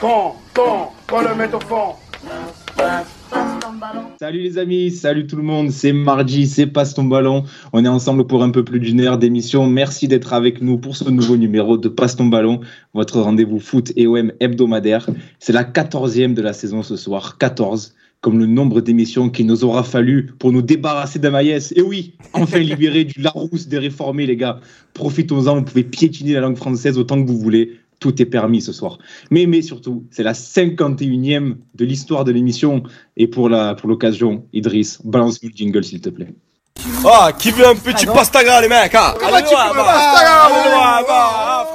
Quand, quand, quand le met au fond. Salut les amis, salut tout le monde, c'est mardi, c'est Passe ton ballon. On est ensemble pour un peu plus d'une heure d'émission. Merci d'être avec nous pour ce nouveau numéro de Passe ton ballon, votre rendez-vous foot et OM hebdomadaire. C'est la quatorzième de la saison ce soir, 14, comme le nombre d'émissions qu'il nous aura fallu pour nous débarrasser d'Amaïs. Et oui, enfin libéré du Larousse des réformés les gars. Profitons-en, vous pouvez piétiner la langue française autant que vous voulez tout est permis ce soir. Mais, mais surtout, c'est la 51e de l'histoire de l'émission. Et pour la pour l'occasion, Idriss, balance le jingle s'il te plaît. Ah, qui veut un petit pastaga, les mecs hein bah, bah,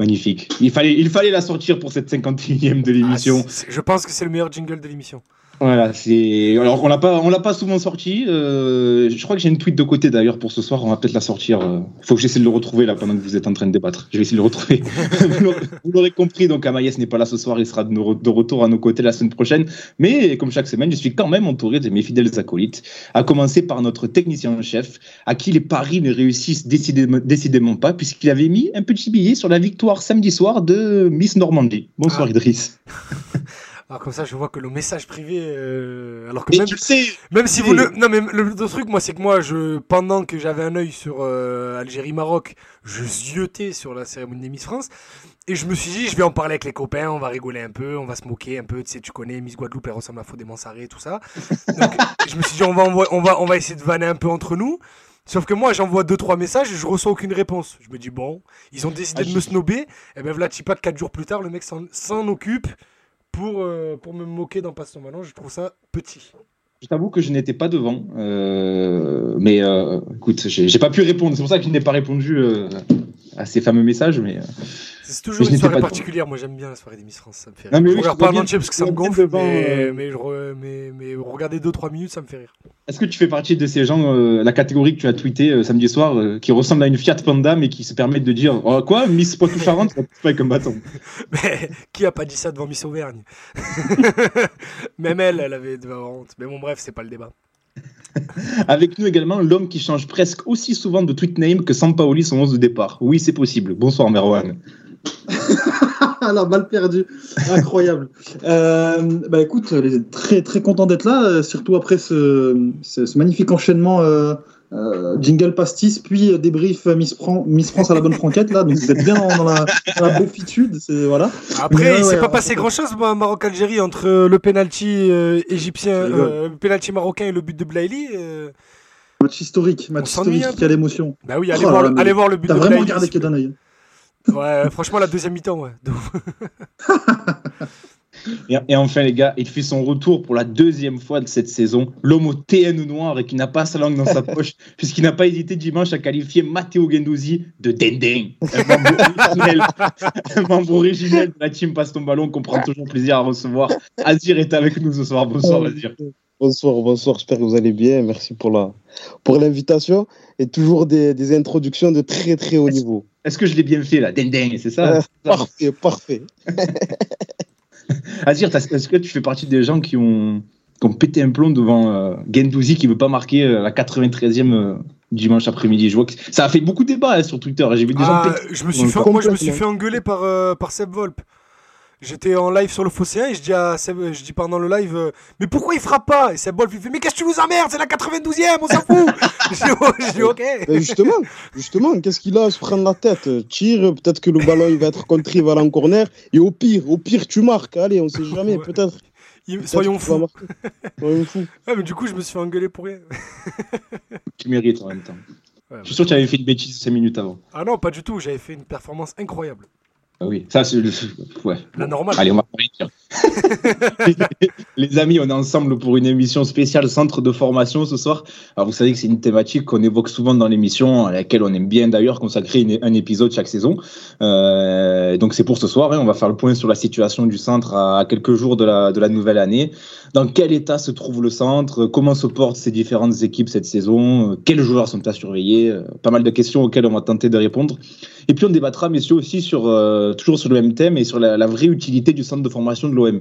Magnifique. Il fallait, il fallait la sortir pour cette 51e de l'émission. Ah, je pense que c'est le meilleur jingle de l'émission. Voilà, c'est. Alors, on l'a pas, on l'a pas souvent sorti. euh, je crois que j'ai une tweet de côté d'ailleurs pour ce soir. On va peut-être la sortir. euh, faut que j'essaie de le retrouver là pendant que vous êtes en train de débattre. Je vais essayer de le retrouver. vous l'aurez- compris. Donc, Amaïs n'est pas là ce soir. Il sera de, retour à nos côtés la semaine prochaine. Mais comme chaque semaine, je suis quand même entouré de mes fidèles acolytes. À commencer par notre technicien en chef, à qui les paris ne réussissent décidément, décidément pas, puisqu'il avait mis un petit billet sur la victoire samedi soir de Miss Normandie. Bonsoir Ah. Idriss. Alors comme ça, je vois que le message privé, euh, alors que même, tu sais, même si vous le, non mais le, le truc, moi, c'est que moi, je, pendant que j'avais un œil sur euh, Algérie-Maroc, je ziotais sur la cérémonie des Miss France, et je me suis dit, je vais en parler avec les copains, on va rigoler un peu, on va se moquer un peu, tu sais, tu connais Miss Guadeloupe, elle ressemble à Fodé Mansaré, tout ça. Donc, je me suis dit, on va, on va, on va essayer de vanner un peu entre nous. Sauf que moi, j'envoie deux trois messages et je reçois aucune réponse. Je me dis bon, ils ont décidé Ah, de me snober. Et ben voilà, pas quatre jours plus tard, le mec s'en occupe pour, euh, pour me moquer dans Passe ballon. Je trouve ça petit. Je t'avoue que je n'étais pas devant, euh, mais euh, écoute, j'ai pas pu répondre. C'est pour ça que je n'ai pas répondu à ces fameux messages. Mais C'est toujours Mais une soirée particulière. Moi, j'aime bien la soirée des Miss France. Ça me fait Non, rire. mais je oui, regarde je pas bien- parce que ça me gonfle. devant, mais, euh, mais, je mais, mais regarder 2-3 minutes, ça me fait rire. est-ce que tu fais partie de ces gens, euh, la catégorie que tu as tweeté euh, samedi soir, euh, qui ressemble à une Fiat Panda, mais qui se permettent de dire oh, quoi, Miss Poitou-Charentes, pas avec un bâton. Mais qui a pas dit ça devant Miss Auvergne? Même elle, elle avait de la honte. Mais bon, bref, c'est pas le débat. Avec nous également l'homme qui change presque aussi souvent de tweet name que Sampaoli son 11 de départ. Oui, c'est possible. Bonsoir Merwan. La balle perdue. Incroyable. Euh, bah écoute, très très content d'être là, euh, surtout après ce, ce, ce magnifique enchaînement euh, euh, jingle pastis, puis débrief Miss, Fran- Miss France à la bonne franquette là. Donc vous êtes bien dans, la, dans la beaufitude, c'est voilà. Après, il s'est ouais, pas passé grand chose, Maroc-Algérie, entre euh, le penalty égyptien, le penalty marocain et le but de Blaili. Match historique, match historique a l'émotion. Bah oui, allez, Oh voir, là, allez voir le but T'as de vraiment Blaili. regardé que d'un œil. Ouais, franchement, la deuxième mi-temps, ouais. Et, et enfin, les gars, il fait son retour pour la deuxième fois de cette saison. L'homme au TN noir et qui n'a pas sa langue dans sa poche, puisqu'il n'a pas hésité dimanche à qualifier Matteo Gendouzi de Dendeng. Un membre originel, un membre originel de la team Passe ton ballon qu'on prend toujours plaisir à recevoir. Azir est avec nous ce soir. Bonsoir, Azir. Bonsoir, bonsoir, j'espère que vous allez bien. Merci pour la pour l'invitation et toujours des, des introductions de très très haut niveau. Est-ce que je l'ai bien fait là? Dendeng, c'est ça? Euh, parfait, parfait. Azir, est-ce que tu fais partie des gens qui ont, qui ont pété un plomb devant euh, Gendouzi qui veut pas marquer euh, la 93e euh, dimanche après-midi? Je vois que ça a fait beaucoup de débats hein, sur Twitter. J'ai vu des gens Ah, péter- je me suis fait, moi, je me suis fait engueuler par, euh, par Seb Volp. J'étais en live sur le Phocéen et je dis, à Seb, je dis pendant le live, euh, mais pourquoi il frappe pas? Et Seb Volp, il fait, mais qu'est-ce que tu nous emmerdes? C'est la 92e, on s'en fout Je dis, oh, je dis, ok. Ben justement, justement, qu'est-ce qu'il a à se prendre la tête? Tire, peut-être que le ballon il va être contré, il va aller en corner. Et au pire, au pire, tu marques. Allez, on sait jamais, Ouais. peut-être. Il- Soyons fous. Soyons fous. Ouais, mais du coup, je me suis fait engueuler pour rien. Tu mérites en même temps. Ouais, Je suis sûr que tu avais fait une bêtise 5 minutes avant. Ah non, pas du tout, j'avais fait une performance incroyable. Ah oui, ça c'est le. Ouais. La normale. Allez, on va. Les amis, on est ensemble pour une émission spéciale centre de formation ce soir. Alors, vous savez que c'est une thématique qu'on évoque souvent dans l'émission, à laquelle on aime bien d'ailleurs consacrer une- un épisode chaque saison. Euh, donc, c'est pour ce soir. hein, on va faire le point sur la situation du centre à, à quelques jours de la, de la nouvelle année. Dans quel état se trouve le centre? Comment se portent ces différentes équipes cette saison? Quels joueurs sont à surveiller? Euh, Pas mal de questions auxquelles on va tenter de répondre. Et puis on débattra, messieurs, aussi sur euh, toujours sur le même thème et sur la, la vraie utilité du centre de formation de l'OM.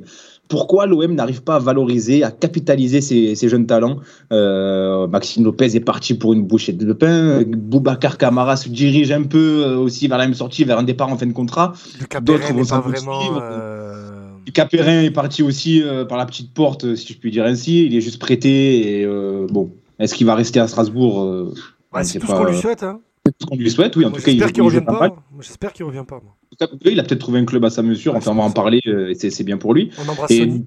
Pourquoi l'OM n'arrive pas à valoriser, à capitaliser ses, ses jeunes talents? Euh, Maxime Lopez est parti pour une bouchée de pain. Boubacar Camara se dirige un peu aussi vers la même sortie, vers un départ en fin de contrat. Lucas vont n'est pas vraiment. euh, Capérin est parti aussi euh, par la petite porte, euh, si je puis dire ainsi. Il est juste prêté. Et euh, bon, est-ce qu'il va rester à Strasbourg euh, Ouais, on c'est tout ce qu'on lui souhaite. Hein. C'est ce qu'on lui souhaite, oui. En Moi, tout cas, il, J'espère qu'il revienne pas J'espère qu'il revient pas. moi. Il a peut-être trouvé un club à sa mesure. Ouais, Enfin, on va en parler. et c'est c'est bien pour lui. On embrasse Et Sony.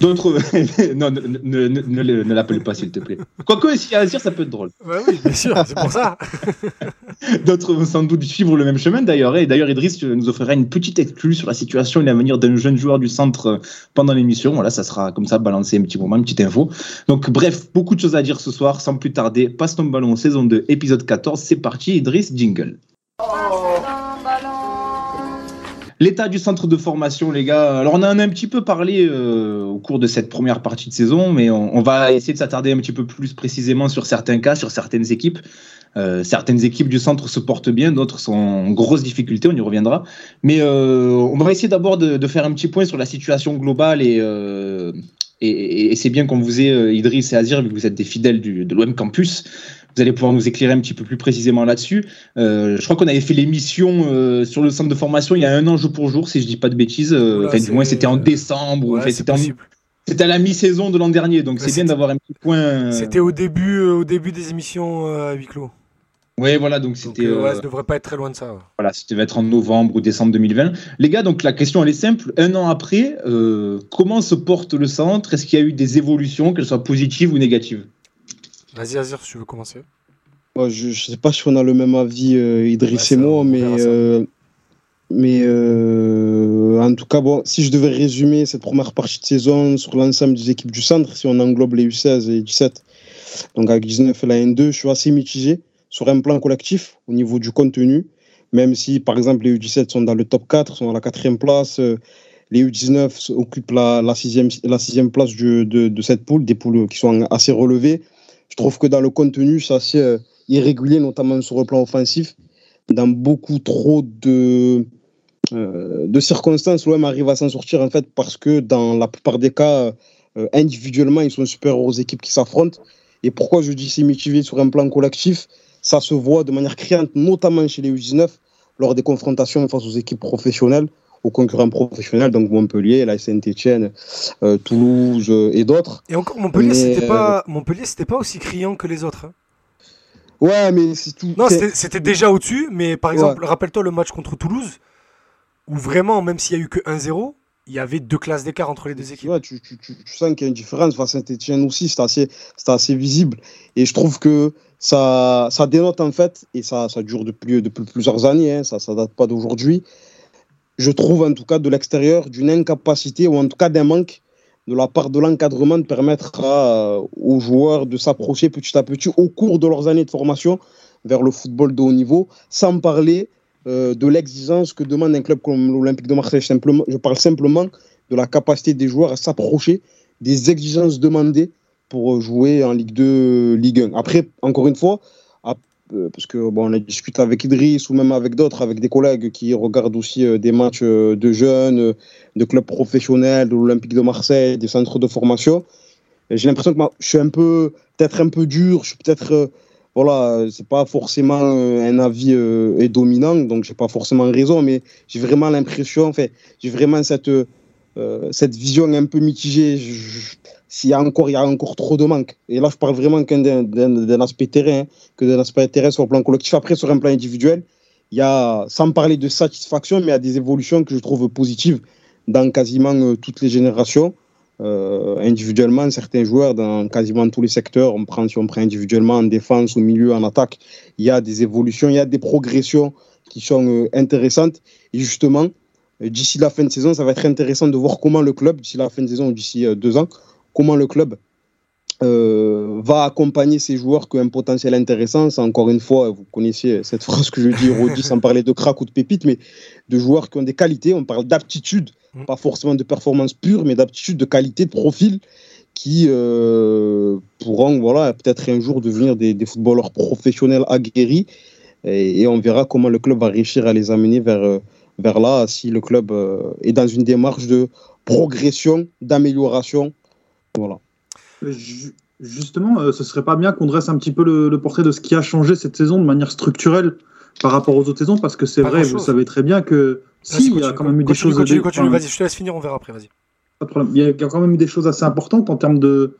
D'autres. non, ne, ne, ne, ne le- ne l'appelle pas, s'il te plaît. Quoique, s'il y a à dire, ça peut être drôle. Ouais, oui, bien sûr, c'est pour ça. D'autres vont sans doute suivre le même chemin d'ailleurs. Et d'ailleurs, Idriss nous offrira une petite exclue sur la situation et l'avenir d'un jeune joueur du centre pendant l'émission. Voilà, ça sera comme ça balancé un petit moment, une petite info. Donc, bref, beaucoup de choses à dire ce soir. Sans plus tarder, passe ton ballon, saison 2, épisode 14. C'est parti, Idriss, jingle. L'état du centre de formation, les gars. Alors, on en a un petit peu parlé euh, au cours de cette première partie de saison, mais on, va essayer de s'attarder un petit peu plus précisément sur certains cas, sur certaines équipes. Euh, certaines équipes du centre se portent bien, d'autres sont en grosse difficulté, on y reviendra. Mais euh, on va essayer d'abord de, faire un petit point sur la situation globale et, et, c'est bien qu'on vous ait, Idriss et Azir, vu que vous êtes des fidèles de l'OM Campus. Vous allez pouvoir nous éclairer un petit peu plus précisément là-dessus. Euh, je crois qu'on avait fait l'émission euh, sur le centre de formation il y a un an jour pour jour, si je dis pas de bêtises. Euh, enfin, du moins, c'était en décembre. Ouais, enfin, c'était en- à la mi-saison de l'an dernier, donc Ouais, c'est bien d'avoir un petit point. C'était au début, au début des émissions à huis clos. Ouais, voilà, donc c'était. euh, ouais, ça devrait pas être très loin de ça. ouais. Voilà, ça devait être en novembre ou décembre 2020. Les gars, donc la question elle est simple. Un an après, euh, comment se porte le centre? Est-ce qu'il y a eu des évolutions, qu'elles soient positives ou négatives? Vas-y, Azir, si tu veux commencer. Moi, je ne sais pas si on a le même avis, euh, Idriss et moi, mais, euh, mais euh, en tout cas, bon, si je devais résumer cette première partie de saison sur l'ensemble des équipes du centre, si on englobe les U16 et U17, donc avec 19 et la N2, je suis assez mitigé sur un plan collectif au niveau du contenu, même si par exemple les U17 sont dans le top 4, sont à la quatrième place, euh, les U19 occupent la, la, sixième, la sixième place du- de, de cette poule, des poules qui sont assez relevées. Je trouve que dans le contenu, c'est assez euh, irrégulier, notamment sur le plan offensif. Dans beaucoup trop de, euh, de circonstances, l'OM arrive à s'en sortir en fait parce que dans la plupart des cas, euh, individuellement, ils sont supérieurs aux équipes qui s'affrontent. Et pourquoi je dis c'est mitigé sur un plan collectif Ça se voit de manière criante, notamment chez les U19, lors des confrontations face aux équipes professionnelles, aux concurrents professionnels, donc Montpellier, la Saint-Etienne, Toulouse euh, et d'autres. Et encore, Montpellier, Mais, c'était euh, pas, Montpellier, c'était pas aussi criant que les autres. hein. Ouais, mais c'est tout. Non, c'était déjà au-dessus, mais par exemple, rappelle-toi le match contre Toulouse, où vraiment, même s'il y a eu que 1-0, il y avait deux classes d'écart entre les deux équipes. vois, tu, tu, tu, tu sens qu'il y a une différence. Enfin, Saint-Etienne aussi, c'est assez, c'est assez visible. Et je trouve que ça, ça dénote en fait, et ça, ça dure depuis, depuis plusieurs années, hein, ça ne date pas d'aujourd'hui. Je trouve en tout cas de l'extérieur d'une incapacité, ou en tout cas d'un manque de la part de l'encadrement de permettre euh, aux joueurs de s'approcher petit à petit au cours de leurs années de formation vers le football de haut niveau, sans parler euh, de l'exigence que demande un club comme l'Olympique de Marseille. Je parle simplement de la capacité des joueurs à s'approcher des exigences demandées pour euh, jouer en Ligue 2, Ligue 1. Après, encore une fois, parce que bon, on a discuté avec Idriss ou même avec d'autres, avec des collègues qui regardent aussi euh, des matchs euh, de jeunes, euh, de clubs professionnels, de l'Olympique de Marseille, des centres de formation. J'ai l'impression que je suis un peu, peut-être un peu dur, je suis peut-être, euh, voilà, euh, c'est pas forcément euh, un avis euh, dominant, donc j'ai pas forcément raison, mais j'ai vraiment l'impression, enfin, j'ai vraiment cette, euh, cette vision un peu mitigée. S'il y a encore, il y a encore trop de manques. Et là, je parle vraiment qu'un d'un- aspect terrain, hein, que d'un aspect terrain sur le plan collectif. Après, sur un plan individuel, il y a, sans parler de satisfaction, mais il y a des évolutions que je trouve positives dans quasiment euh, toutes les générations. Euh, individuellement, certains joueurs dans quasiment tous les secteurs, on prend, si on prend individuellement en défense, au milieu, en attaque, il y a des évolutions, il y a des progressions qui sont euh, intéressantes. Et justement, euh, d'ici la fin de saison, ça va être intéressant de voir comment le club, d'ici la fin de saison ou d'ici euh, deux ans, comment le club euh, va accompagner ces joueurs qui ont un potentiel intéressant. C'est encore une fois, vous connaissez cette phrase que je dis, redis sans parler de crack ou de pépite, mais de joueurs qui ont des qualités. On parle d'aptitude, Mm. pas forcément de performance pure, mais d'aptitude, de qualité, de profil qui euh, pourront voilà, peut-être un jour devenir des, des footballeurs professionnels aguerris. Et, et on verra comment le club va réussir à les amener vers, vers là si le club euh, est dans une démarche de progression, d'amélioration. Voilà. Ju- Justement, euh, ce serait pas bien qu'on dresse un petit peu le, le portrait de ce qui a changé cette saison de manière structurelle par rapport aux autres saisons, parce que c'est vrai, vous savez très bien que Si, il y a quand même eu des choses. Continue, continue, vas-y, je te laisse finir, on verra après, vas-y. Pas de problème. Il y a quand même eu des choses assez importantes en termes de,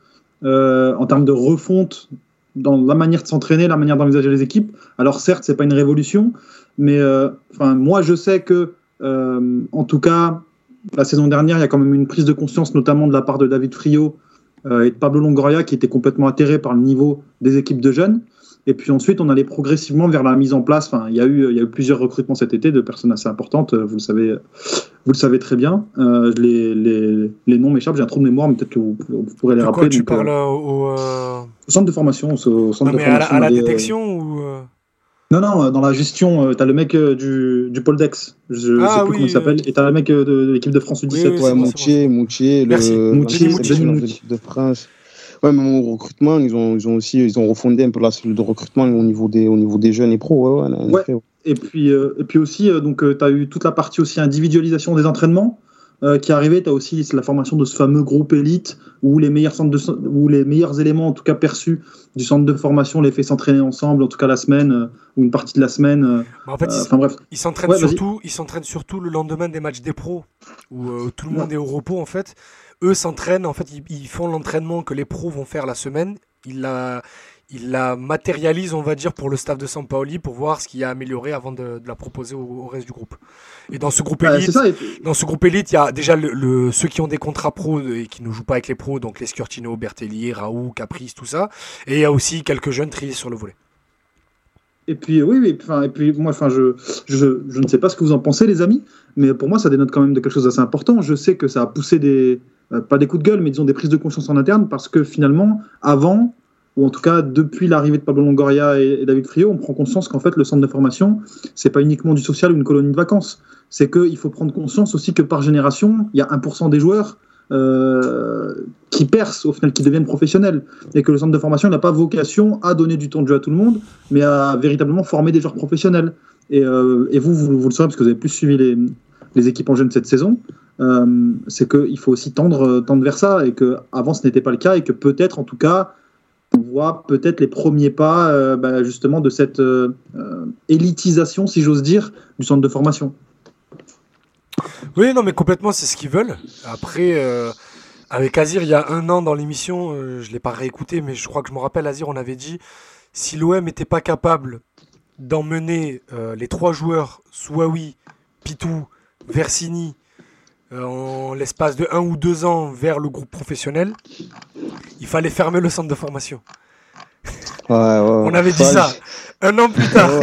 euh, en termes de refonte dans la manière de s'entraîner, la manière d'envisager les équipes. Alors certes, c'est pas une révolution, mais euh, enfin moi je sais que, euh, en tout cas, la saison dernière, il y a quand même une prise de conscience, notamment de la part de David Frio euh, et de Pablo Longoria, qui étaient complètement atterrés par le niveau des équipes de jeunes. Et puis ensuite, on allait progressivement vers la mise en place. Enfin, il y a eu, il y a eu plusieurs recrutements cet été de personnes assez importantes. Vous le savez, vous le savez très bien. Euh, les, les, les, noms m'échappent. J'ai un trou de mémoire, mais peut-être que vous, vous, pourrez les rappeler. quoi tu Donc, parles euh, au, euh, au centre de formation, au centre non, de à la, formation. à la détection ou Non, non, euh, dans la gestion, tu as le mec euh, du, du pôle Dex. Je ne Ah sais plus oui, comment il s'appelle. euh, Et tu as le mec euh, de, de l'équipe de France U17. Oui, oui, Ouais, Moutier, Moutier, le Moutier, de Moutier. l'équipe de France. Ouais, mais au recrutement, ils ont, ils ont aussi ils ont refondé un peu la cellule de recrutement au niveau des, au niveau des jeunes et pros. Ouais, ouais, Ouais. effet. Et puis, euh, et puis aussi, euh, donc, tu as eu toute la partie aussi individualisation des entraînements euh, qui est arrivée. Tu as aussi la formation de ce fameux groupe élite où les meilleurs, centres de, où les meilleurs éléments, en tout cas perçus du centre de formation, les fait s'entraîner ensemble, en tout cas la semaine euh, ou une partie de la semaine. euh, bah, en fait, euh, ils- bref. Ils s'entraînent Ouais, surtout, ils s'entraînent surtout le lendemain des matchs des pros où tout le monde est au repos en fait. Eux s'entraînent en fait, ils, ils font l'entraînement que les pros vont faire la semaine. Ils la, ils la matérialisent, on va dire, pour le staff de Sampaoli pour voir ce qu'il y a amélioré avant de, de la proposer au, au reste du groupe. Et dans ce groupe Ouais, élite, puis- dans ce groupe élite, il y a déjà le, le- ceux qui ont des contrats pros et qui ne jouent pas avec les pros, donc les Sciortino, Bertelli, Raoult, Caprice, tout ça. Et il y a aussi quelques jeunes triés sur le volet. Et puis oui, oui, enfin, et puis moi, enfin, je, je, je ne sais pas ce que vous en pensez, les amis, mais pour moi, ça dénote quand même de quelque chose d'assez important. Je sais que ça a poussé des, euh, pas des coups de gueule, mais disons des prises de conscience en interne, parce que finalement, avant, ou en tout cas depuis l'arrivée de Pablo Longoria et, David Frio, on prend conscience qu'en fait, le centre de formation, c'est pas uniquement du social ou une colonie de vacances. C'est qu'il faut prendre conscience aussi que par génération, il y a 1% des joueurs euh, qui percent, au final, qui deviennent professionnels et que le centre de formation n'a pas vocation à donner du temps de jeu à tout le monde, mais à véritablement former des joueurs professionnels. Et, euh, vous, vous, le saurez parce que vous avez plus suivi les, les équipes en jeunes cette saison, euh, c'est qu'il faut aussi tendre, tendre vers ça et que avant ce n'était pas le cas et que peut-être, en tout cas, on voit peut-être les premiers pas euh, bah, justement de cette euh, euh, élitisation, si j'ose dire, du centre de formation. Oui, non, mais complètement, c'est ce qu'ils veulent. Après, avec Azir, il y a un an dans l'émission, je ne l'ai pas réécouté, mais je crois que je me rappelle, Azir, on avait dit si l'OM n'était pas capable d'emmener les trois joueurs, Souaoui, Pitou, Versini, en l'espace de un ou deux ans vers le groupe professionnel, il fallait fermer le centre de formation. Ouais, ouais, On avait dit Ouais, ça. Un an plus tard.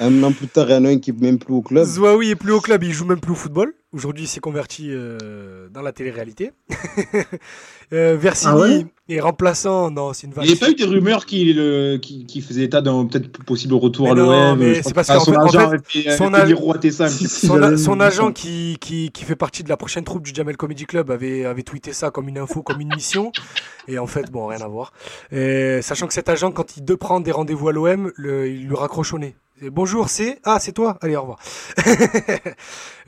Un an plus tard, il y en a un qui n'est même plus au club. Zouaoui est plus au club, il joue même plus au football. Aujourd'hui, il s'est converti euh, dans la télé-réalité. euh, Versini Ah ouais? est remplaçant. Non, c'est une Il n'y avait pas eu des rumeurs qui, le, qui, qui faisaient état d'un peut-être possible retour Mais à l'OM mais c'est parce que son en agent fait, fait- son miroiter ça un petit peu. Si, Son, son agent qui, qui, qui fait partie de la prochaine troupe du Jamel Comedy Club avait, avait tweeté ça comme une info, comme une mission. Et en fait, bon, rien à voir. Et sachant que cet agent, quand il de prend des rendez-vous à l'OM, il le raccroche au nez. Bonjour, c'est Ah, c'est toi Allez, au revoir.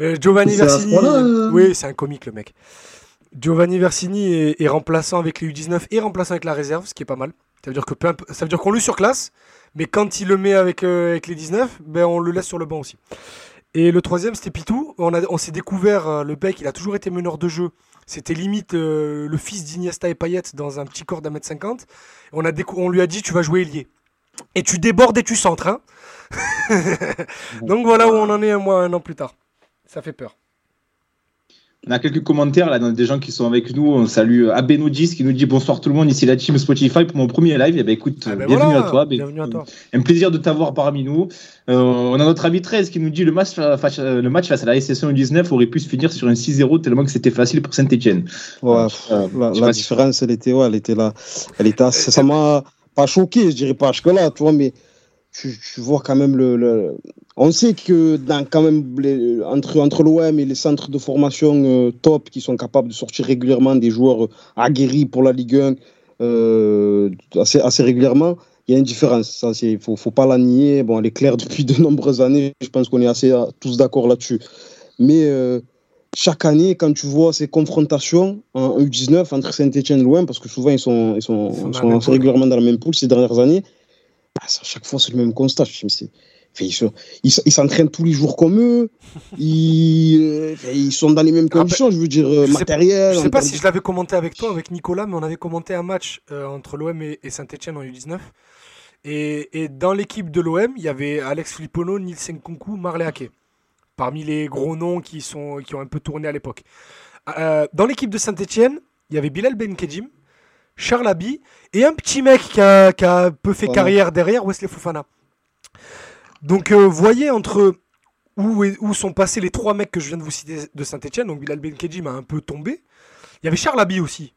Euh, Giovanni ce Versini. point-là, euh Oui, c'est un comique, le mec. Giovanni Versini est, est remplaçant avec les U19 et remplaçant avec la réserve, ce qui est pas mal. Ça veut dire que ça veut dire qu'on le surclasse, mais quand il le met avec, euh, avec les 19, ben on le laisse sur le banc aussi. Et le troisième, c'était Pitou. On, a- on s'est découvert, euh, le bec, il a toujours été meneur de jeu. C'était limite euh, le fils d'Iniesta et Payet dans un petit corps d'un mètre cinquante. On, a on lui a dit, tu vas jouer ailier. Et tu débordes et tu centres. Hein Donc voilà où on en est un mois, un an plus tard. Ça fait peur. On a quelques commentaires là, dans des gens qui sont avec nous. On salue Abenodis qui nous dit bonsoir tout le monde, ici la team Spotify pour mon premier live. Et ben écoute, Ah ben bienvenue voilà, à toi. Bienvenue à toi. Un plaisir de t'avoir parmi nous. Euh, on a notre ami 13 qui nous dit le match, face- le match face à la SSE 19 aurait pu se finir sur un 6-0 tellement que c'était facile pour Saint-Etienne. Ouais, Euh, la, différence, elle était, ouais, elle était là. Elle était assez- ça m'a pas choqué, je dirais pas jusque-là, tu vois, mais tu, tu vois quand même le, le- On sait que dans quand même les- entre, entre l'OM et les centres de formation euh, top qui sont capables de sortir régulièrement des joueurs aguerris pour la Ligue 1 euh, assez, assez régulièrement, il y a une différence. Ça, c'est, faut, faut pas la nier. Bon, elle est claire depuis de nombreuses années. Je pense qu'on est assez euh, tous d'accord là-dessus. Mais euh, chaque année, quand tu vois ces confrontations en U19 entre Saint-Etienne et l'OM, parce que souvent ils sont, ils sont, Ils sont ils régulièrement dans la même poule ces dernières années, à chaque fois c'est le même constat. Je me ils s'entraînent tous les jours comme eux. Ils, euh, ils sont dans les mêmes Après, conditions, je veux dire, euh, je sais- matérielles. Je en sais pas si je l'avais commenté avec toi, avec Nicolas, mais on avait commenté un match euh, entre l'OM et, Saint-Etienne en U19. Et, et dans l'équipe de l'OM, il y avait Alex Filippono, Nils Nkunku, Marley Ake. Parmi les gros noms qui, sont, qui ont un peu tourné à l'époque. Euh, dans l'équipe de Saint-Etienne, il y avait Bilal Benkedjim, Charles Abi et un petit mec qui a, qui a un peu fait carrière derrière, Wesley Fofana. Donc, euh, voyez entre où, sont passés les trois mecs que je viens de vous citer de Saint-Etienne. Donc, Bilal Benkedjim a un peu tombé. Il y avait Charles Abi aussi.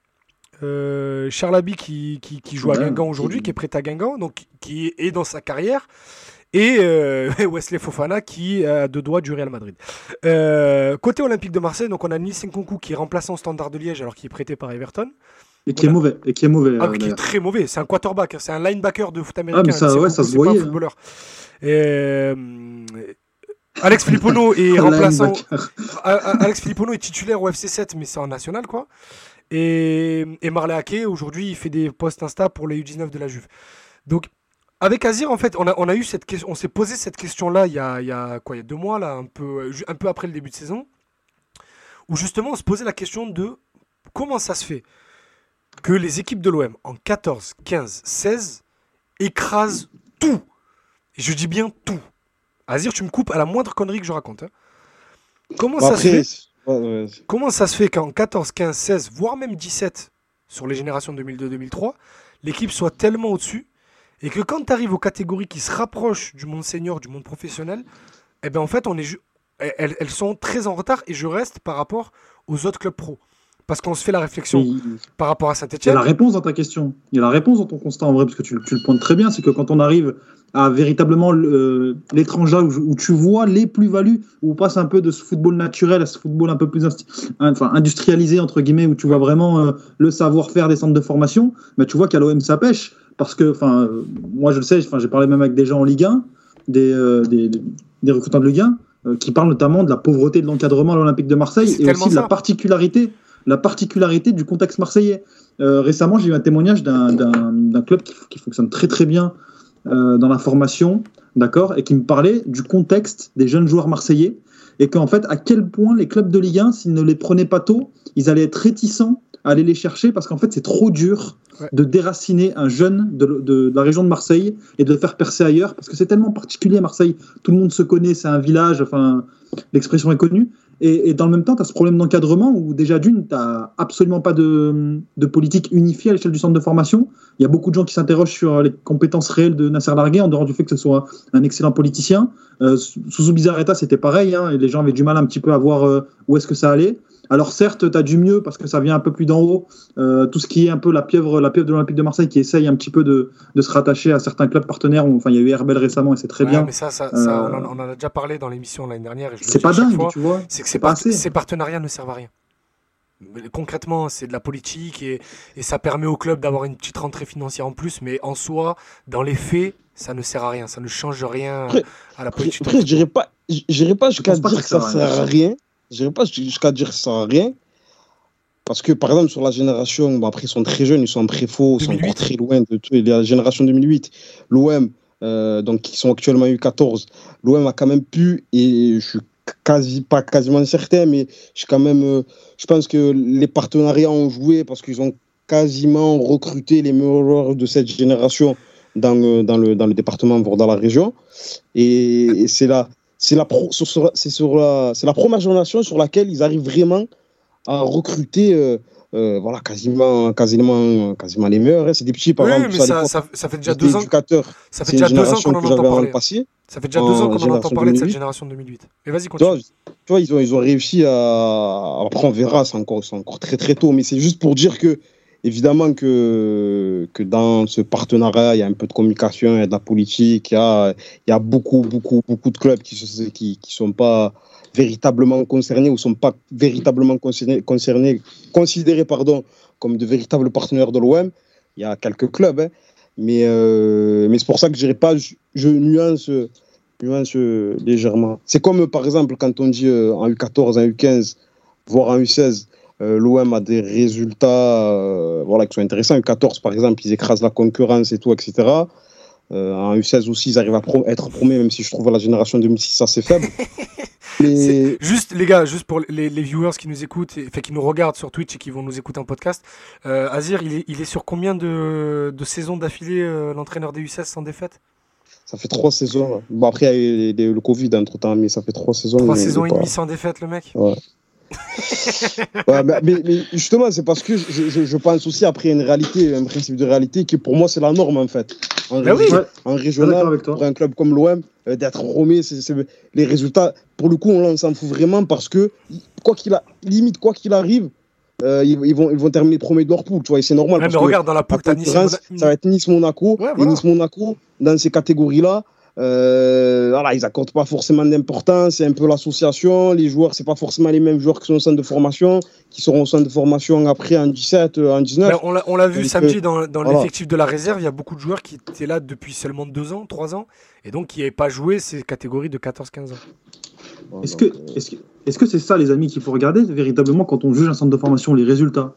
Euh, Charles Abi qui, qui, qui joue à Guingamp aujourd'hui, qui est prêt à Guingamp, donc qui est dans sa carrière. Et euh, Wesley Fofana qui a deux doigts du Real Madrid. Côté Olympique de Marseille, donc on a Nils Nkunku qui est remplaçant au Standard de Liège alors qu'il est prêté par Everton. Et qui est mauvais. Et qui est mauvais. Ah, euh, mais qui est d'ailleurs. très mauvais. C'est un quarterback, hein, c'est un linebacker de foot américain. Ah, mais ça, ouais, ça se pas un voyait, hein. footballeur. Et, euh, Alex Filippono est remplaçant. Alex Filippono est titulaire au FC 7, mais c'est en national, quoi. Et, et Marley Ake, aujourd'hui, il fait des posts Insta pour les U19 de la Juve. Donc, avec Azir, en fait, on a, on a eu cette question, on s'est posé cette question-là il y a, il y a quoi, il y a deux mois, là, un peu, ju- un peu après le début de saison, où justement on se posait la question de comment ça se fait que les équipes de l'OM en 14, 15, 16 écrasent tout. Et je dis bien tout. Azir, tu me coupes à la moindre connerie que je raconte. hein. Comment Bon, ça se fait ouais, ouais, Comment ça se fait qu'en 14, 15, 16, voire même 17, sur les générations 2002-2003, l'équipe soit tellement au-dessus et que quand tu arrives aux catégories qui se rapprochent du monde senior, du monde professionnel, eh ben en fait, on est ju- elles, elles sont très en retard et je reste par rapport aux autres clubs pro. Parce qu'on se fait la réflexion par rapport à il y a Saint-Etienne. la réponse dans ta question. Il y a la réponse dans ton constat en vrai, parce que tu, tu le pointes très bien. C'est que quand on arrive à véritablement euh, l'étranger où, où tu vois les plus-values, où on passe un peu de ce football naturel à ce football un peu plus enfin, industrialisé, entre guillemets, où tu vois vraiment euh, le savoir-faire des centres de formation, mais tu vois qu'à l'OM ça pêche. Parce que, enfin, euh, moi je le sais, j'ai parlé même avec des gens en Ligue 1, des, euh, des, des recrutants de Ligue 1, euh, qui parlent notamment de la pauvreté de l'encadrement à l'Olympique de Marseille et aussi de la particularité, la particularité du contexte marseillais. Euh, récemment, j'ai eu un témoignage d'un- club qui, qui fonctionne très très bien euh, dans la formation, d'accord, et qui me parlait du contexte des jeunes joueurs marseillais, et qu'en fait, à quel point les clubs de Ligue 1, s'ils ne les prenaient pas tôt, ils allaient être réticents à aller les chercher, parce qu'en fait, c'est trop dur De déraciner un jeune de, la région de Marseille et de le faire percer ailleurs, parce que c'est tellement particulier Marseille, tout le monde se connaît, c'est un village, enfin, l'expression est connue. Et, dans le même temps, tu as ce problème d'encadrement où déjà d'une, tu absolument pas de, de politique unifiée à l'échelle du centre de formation. Il y a beaucoup de gens qui s'interrogent sur les compétences réelles de Nasser Larguet, en dehors du fait que ce soit un excellent politicien. Euh, sous Bizarreta, c'était pareil, hein, et les gens avaient du mal un petit peu à voir euh, où est-ce que ça allait. Alors certes, tu as du mieux parce que ça vient un peu plus d'en haut, euh, tout ce qui est un peu la pieuvre, la pieuvre de l'Olympique de Marseille qui essaye un petit peu de, de se rattacher à certains clubs partenaires. Enfin, il y a eu Herbel récemment et c'est très Ouais, bien. mais ça, ça, ça, Euh, on, en, on en a déjà parlé dans l'émission l'année dernière. C'est pas dingue, fois. tu vois. c'est que ces, pas part- assez. ces partenariats ne servent à rien. Mais Concrètement, c'est de la politique et, et ça permet au club d'avoir une petite rentrée financière en plus, mais en soi, dans les faits, ça ne sert à rien, ça ne change rien Après- à la politique. après, je dirais pas, je dirais pas jusqu'à dire que ça ça sert à sert à rien. Je dirais pas jusqu'à dire à rien. Parce que, par exemple, sur la génération, bon, après, ils sont très jeunes, ils sont en préfaux, ils sont 2008. encore très loin de tout. La génération 2008, l'OM, euh, donc, qui sont actuellement U14, l'OM a quand même pu, et je suis quasi, pas quasiment certain, mais je suis quand même, euh, je pense que les partenariats ont joué parce qu'ils ont quasiment recruté les meilleurs joueurs de cette génération dans, le- dans, le, dans le département, voire dans la région. Et, et c'est la, c'est la, pro- sur- sur- c'est sur la, c'est la première génération sur laquelle ils arrivent vraiment à recruter euh, euh, voilà, quasiment, quasiment, quasiment les meilleurs. hein. C'est des petits, par Oui, exemple, mais ça, ça, ça fait déjà deux ans, ça fait déjà deux ans qu'on en entend parler. passé. Ça fait déjà deux ans qu'on en entend génération parler de cette 2008. génération 2008. Mais vas-y, Tu vois, continue. tu vois, ils ont, ils ont réussi à. Après, on verra, c'est encore, c'est encore très très tôt, mais c'est juste pour dire que, évidemment, que, que dans ce partenariat, il y a un peu de communication, il y a de la politique, il y a, il y a beaucoup, beaucoup, beaucoup de clubs qui ne qui, sont pas véritablement concernés ou sont pas véritablement concernés, concernés considérés pardon, comme de véritables partenaires de l'OM. Il y a quelques clubs, hein. mais, euh, mais c'est pour ça que je pas, je, nuance nuance légèrement. C'est comme par exemple quand on dit euh, en U14, en U15, voire en U16, euh, l'OM a des résultats euh, voilà, qui sont intéressants. U14 par exemple, ils écrasent la concurrence et tout, etc. Euh, en U16 aussi, ils arrivent à pro- être premiers, même si je trouve la génération 2006 assez faible. Mais Juste, les gars, juste pour les, les viewers qui nous écoutent, et, enfin, qui nous regardent sur Twitch et qui vont nous écouter en podcast, euh, Azir, il est, il est sur combien de, de saisons d'affilée, euh, l'entraîneur des U16 sans défaite? Ça fait trois saisons. Bon, après, il y a eu le Covid entre temps, mais ça fait trois saisons. Trois saisons et demie sans défaite, le mec? Ouais, mais, mais- mais justement, c'est parce que je, je- je pense aussi après une réalité, un principe de réalité qui pour moi c'est la norme en fait. En, Ben régi- en régional, avec toi. pour un club comme l'OM, euh, d'être romé, les résultats, pour le coup, on s'en fout vraiment parce que, quoi qu'il a, limite, quoi qu'il arrive, euh, ils, ils vont, ils vont terminer premier de leur poule, tu vois, et c'est normal. Ouais, parce mais que regarde, dans la poule, t'as Nice ça va être Nice-Monaco. Ouais, Et. Nice-Monaco, dans ces catégories-là, euh, voilà, ils accordent pas forcément d'importance. C'est un peu l'association. Les joueurs, c'est pas forcément les mêmes joueurs qui sont au centre de formation, qui seront au centre de formation après en 17, euh, en 19. Ben, on l'a- vu samedi euh, dans, dans voilà. l'effectif de la réserve, il y a beaucoup de joueurs qui étaient là depuis seulement 2 ans, 3 ans, et donc qui n'avaient pas joué ces catégories de 14-15 ans. Voilà, Est-ce que donc, euh, est-ce que est-ce que c'est ça les amis qu'il faut regarder véritablement quand on juge un centre de formation les résultats?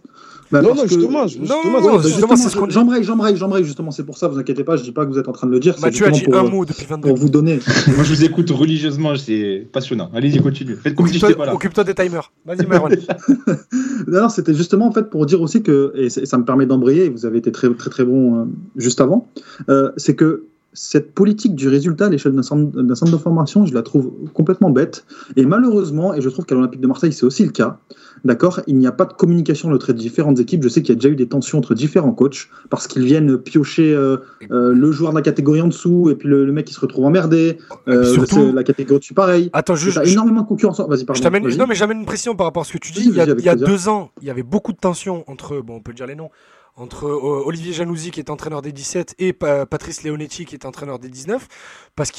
Bah, Non, non, que- justement, justement, non, c'est- non, c'est- justement, c'est ce. J'embraye, j'embraye, j'embraye, justement, c'est pour ça, vous inquiétez pas, je dis pas que vous êtes en train de le dire, c'est Mathieu a dit un pour, mot depuis 22 pour vous donner. Moi, je vous écoute religieusement, c'est passionnant. Allez-y, continue. Faites comme Occupe-toi des timers. Vas-y, Myron. Non, c'était justement en fait pour dire aussi que, et c'est- ça me permet d'embrayer, vous avez été très très très bon euh, juste avant, euh, c'est que cette politique du résultat à l'échelle d'un centre, centre de formation, je la trouve complètement bête. Et malheureusement, et je trouve qu'à l'Olympique de Marseille, c'est aussi le cas, d'accord, il n'y a pas de communication entre les différentes équipes. Je sais qu'il y a déjà eu des tensions entre différents coachs parce qu'ils viennent piocher euh, euh, le joueur de la catégorie en dessous et puis le, le mec qui se retrouve emmerdé, euh, surtout- c'est la catégorie au-dessus pareil. Attends, Il je, y a je- énormément de concurrence. Vas-y, pardon. je. Non, mais j'amène une précision par rapport à ce que tu dis. Il y a, il y a deux ans, il y avait beaucoup de tensions entre, bon, on peut dire les noms, entre euh, Olivier Janouzi qui est entraîneur des 17 et Pa- Patrice Leonetti qui est entraîneur des 19 parce,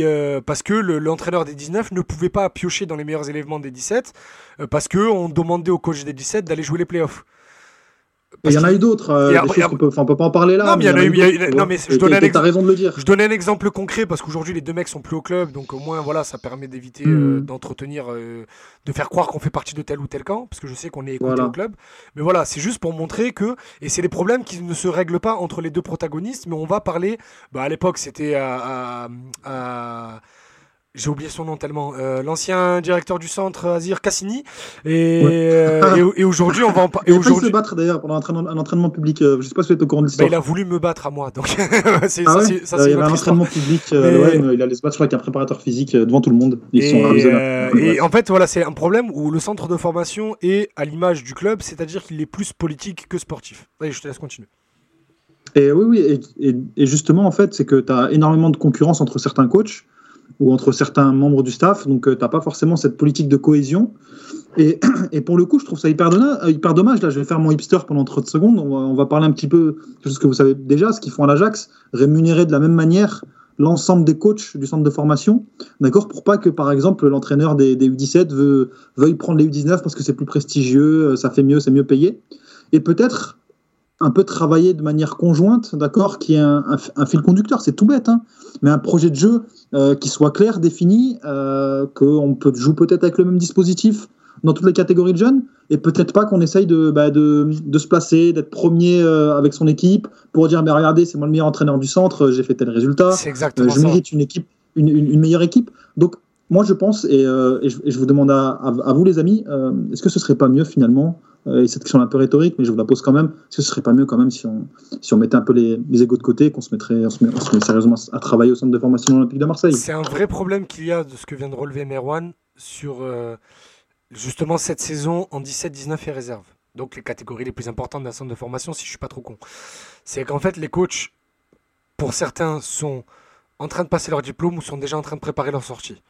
euh, parce que le- l'entraîneur des 19 ne pouvait pas piocher dans les meilleurs éléments des 17 euh, parce que on demandait au coach des 17 d'aller jouer les playoffs. Il y en a eu d'autres, euh, a- qu'on peut, enfin, on peut pas en parler là. Non, mais il y en a eu- il y a eu- non, mais je donnais un raison de le dire. Je donnais un exemple concret parce qu'aujourd'hui les deux mecs sont plus au club, donc au moins voilà, ça permet d'éviter euh, Mhm. d'entretenir, euh, de faire croire qu'on fait partie de tel ou tel camp, parce que je sais qu'on est écouté Voilà. au club. Mais voilà, c'est juste pour montrer que, et c'est des problèmes qui ne se règlent pas entre les deux protagonistes, mais on va parler, bah, à l'époque c'était à, à- à- j'ai oublié son nom tellement, euh, l'ancien directeur du centre Azir Cassini, et, euh, et, et aujourd'hui on va en parler. Il a failli se battre d'ailleurs pendant un entraînement, un entraînement public. euh, je sais pas si vous êtes au courant de Bah, l'histoire. il a voulu me battre à moi, donc c'est Ah ça, ouais c'est- ça, Euh, il y avait un entraînement public, euh, il allait se battre avec un préparateur physique devant tout le monde. Ils Et, sont euh, et en fait, voilà, c'est un problème où le centre de formation est à l'image du club, c'est-à-dire qu'il est plus politique que sportif. Allez, je te laisse continuer. Et oui, oui, et, et- et justement, en fait, c'est que tu as énormément de concurrence entre certains coachs ou entre certains membres du staff, donc tu n'as pas forcément cette politique de cohésion. Et, pour le coup, je trouve ça euh, hyper dommage. Là, je vais faire mon hipster pendant 30 secondes. On va, parler un petit peu de ce que vous savez déjà, ce qu'ils font à l'Ajax, rémunérer de la même manière l'ensemble des coachs du centre de formation, d'accord, pour pas que par exemple l'entraîneur des, des U17 veut, veuille prendre les U19 parce que c'est plus prestigieux, euh, ça fait mieux, c'est mieux payé, et peut-être un peu travailler de manière conjointe, d'accord, qui est un, un f- un fil conducteur, c'est tout bête, hein, mais un projet de jeu euh, qui soit clair, défini, euh, qu'on peut jouer peut-être avec le même dispositif dans toutes les catégories de jeunes, et peut-être pas qu'on essaye de, bah, de, de se placer, d'être premier euh, avec son équipe, pour dire, mais regardez, c'est moi le meilleur entraîneur du centre, j'ai fait tel résultat, euh, je ça. mérite une équipe, une, une- une meilleure équipe. Donc, moi, je pense, et, euh, et je, et je vous demande à, à- à vous, les amis, euh, est-ce que ce serait pas mieux finalement, euh, et cette question est un peu rhétorique, mais je vous la pose quand même, est-ce que ce serait pas mieux quand même si on, si on mettait un peu les, les égos de côté, qu'on se mettrait, on se, sérieusement à travailler au centre de formation olympique de Marseille C'est un vrai problème qu'il y a de ce que vient de relever Merwan sur euh, justement cette saison en 17-19 et réserve. Donc les catégories les plus importantes d'un centre de formation, si je suis pas trop con. C'est qu'en fait, les coachs, pour certains, sont en train de passer leur diplôme ou sont déjà en train de préparer leur sortie.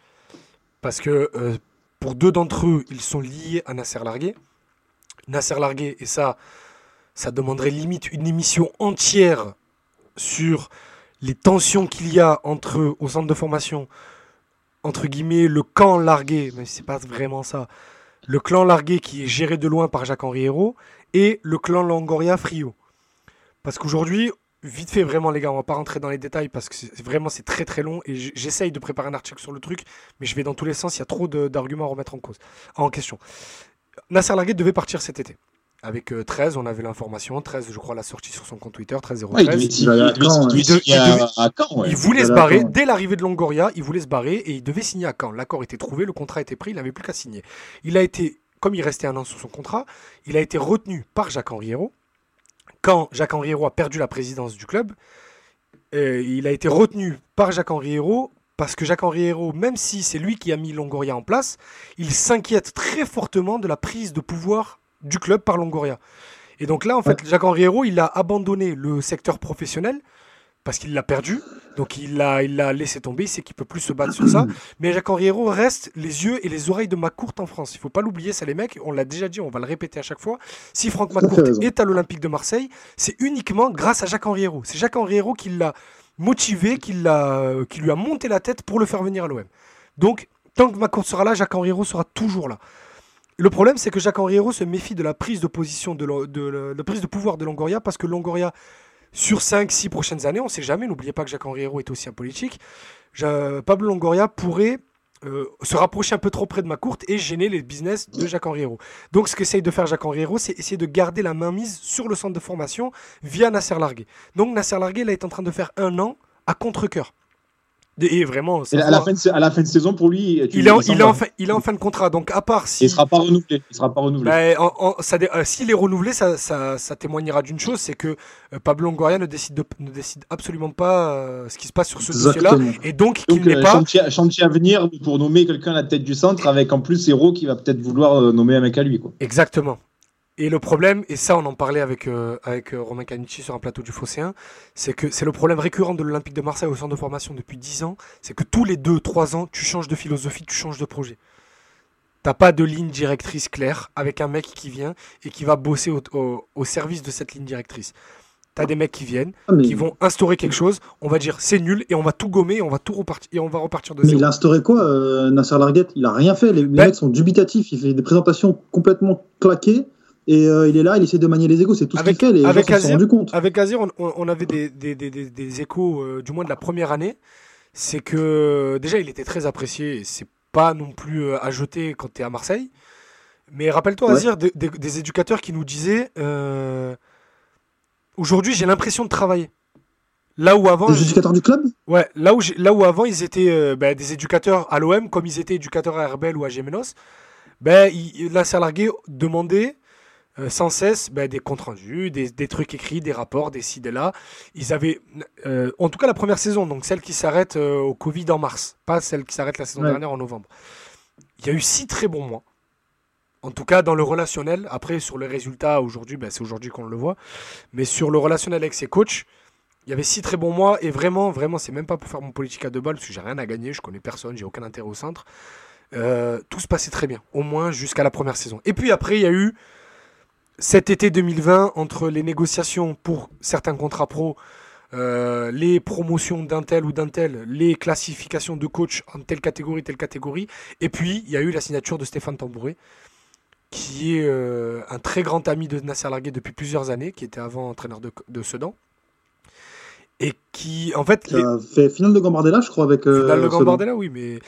Parce que euh, pour deux d'entre eux, ils sont liés à Nasser Largué. Nasser Largué, et ça, ça demanderait limite une émission entière sur les tensions qu'il y a entre au centre de formation, entre guillemets, le camp largué, mais c'est pas vraiment ça, le clan largué qui est géré de loin par Jacques-Henri Hérault, et le clan Longoria Frio. Parce qu'aujourd'hui, vite fait, vraiment, les gars, on va pas rentrer dans les détails parce que vraiment c'est très très long et j'essaye de préparer un article sur le truc, mais je vais dans tous les sens, il y a trop d'arguments à remettre en cause, en question. Nasser Largué devait partir cet été. avec euh, 13, on avait l'information. 13, je crois, l'a sorti sur son compte Twitter. 13 Ouais, il 013. devait Il va aller à il devait- Caen, il devait ouais. Il de- signer il à- devait- à Caen, ouais. Il voulait se barrer dès l'arrivée de Longoria. Il voulait se barrer et il devait signer à Caen. L'accord était trouvé, le contrat était pris, il n'avait plus qu'à signer. Il a été, comme il restait un an sur son contrat, il a été retenu par Jacques-Henri Hérault. Quand Jacques-Henri Hérault a perdu la présidence du club, euh, il a été retenu par Jacques-Henri Hérault parce que Jacques-Henri Hérault, même si c'est lui qui a mis Longoria en place, il s'inquiète très fortement de la prise de pouvoir du club par Longoria. Et donc là, en fait, Jacques-Henri Hérault, il a abandonné le secteur professionnel parce qu'il l'a perdu. Donc il l'a il l'a laissé tomber, il sait qu'il peut plus se battre sur ça. Mais Jacques-Henri Hérault reste les yeux et les oreilles de McCourt en France. Il faut pas l'oublier, ça les mecs, on l'a déjà dit, on va le répéter à chaque fois. Si Franck McCourt raison. est à l'Olympique de Marseille, c'est uniquement grâce à Jacques-Henri Hérault. C'est Jacques-Henri Hérault qui l'a motivé, qui, qui lui a monté la tête pour le faire venir à l'OM. Donc, tant que McCourt sera là, Jacques-Henri Hérault sera toujours là. Le problème, c'est que Jacques-Henri Hérault se méfie de la prise de position, de, de, le- de prise de pouvoir de Longoria, parce que Longoria, sur 5-6 prochaines années, on ne sait jamais, n'oubliez pas que Jacques-Henri Hérault est aussi un politique, Pablo Longoria pourrait euh, se rapprocher un peu trop près de McCourt et gêner les business de Jacques-Henri Hérault. Donc ce qu'essaye de faire Jacques-Henri Hérault, c'est essayer de garder la main mise sur le centre de formation via Nasser Largué. Donc Nasser Largué, là, est en train de faire un an à contre-coeur. Et vraiment, ça Et à, la fin de, à la fin de saison, pour lui, tu- il, est en, s'en il, est va. en fin, il est en fin de contrat, donc à part si... Il sera pas renouvelé. Il sera pas renouvelé. Bah, en- ça euh, S'il est renouvelé, ça, ça- ça témoignera d'une chose, c'est que euh, Pablo Longoria ne décide, de- ne décide absolument pas euh, ce qui se passe sur ce dossier-là, et donc Donc, n'est pas... chantier, chantier à venir pour nommer quelqu'un à la tête du centre, avec en plus Héros qui va peut-être vouloir nommer un mec à lui. Quoi. Exactement. Et le problème, et ça on en parlait avec, euh, avec euh, Romain Canici sur un plateau du Phocéen, c'est que c'est le problème récurrent de l'Olympique de Marseille au centre de formation depuis 10 ans, c'est que tous les 2-3 ans, tu changes de philosophie, tu changes de projet. T'as pas de ligne directrice claire avec un mec qui vient et qui va bosser au, au- au service de cette ligne directrice. T'as des mecs qui viennent, Ah, mais, qui vont instaurer quelque chose, on va dire c'est nul et on va tout gommer et on va tout repartir et on va repartir de mais zéro. il a instauré quoi, euh, Nasser Larguette Il a rien fait. Les, les Ben- mecs sont dubitatifs. Il fait des présentations complètement claquées. Et euh, il est là, il essaie de manier les égos. C'est tout Avec- ce qu'il fait. Les avec gens Azir- compte. Avec Azir, on, avait des, des- des- des- des échos, euh, du moins de la première année. C'est que déjà, il était très apprécié. C'est pas non plus euh, à jeter quand tu es à Marseille. Mais rappelle-toi, Ouais. Azir, des, des- des éducateurs qui nous disaient euh, Aujourd'hui, j'ai l'impression de travailler. Là où avant. Je- éducateurs du club? Ouais, là où, là où avant ils étaient ben, des éducateurs à l'OM, comme ils étaient éducateurs à Herbel ou à Gémenos, ben, il, Nasser Largué demandait euh, sans cesse ben, des comptes rendus, des, des trucs écrits, des rapports, des ci, des là. Ils avaient, euh, en tout cas la première saison, donc celle qui s'arrête euh, au Covid en mars, pas celle qui s'arrête la saison Ouais. dernière en novembre. Il y a eu six très bons mois. En tout cas, dans le relationnel, après sur les résultats, aujourd'hui, ben, c'est aujourd'hui qu'on le voit, mais sur le relationnel avec ses coachs, il y avait six très bons mois et vraiment, vraiment, c'est même pas pour faire mon politique à deux balles parce que j'ai rien à gagner, je connais personne, j'ai aucun intérêt au centre. Euh, tout se passait très bien, au moins jusqu'à la première saison. Et puis après, il y a eu cet été 2020 entre les négociations pour certains contrats pro, euh, les promotions d'un tel ou d'un tel, les classifications de coach en telle catégorie, telle catégorie, et puis il y a eu la signature de Stéphane Tambouré, qui est euh, un très grand ami de Nasser Largué depuis plusieurs années, qui était avant entraîneur de, de Sedan. Et qui, en fait, Qui les- a fait finale de Gambardella, je crois, avec. euh, Finale de Sedan. Gambardella, oui, mais,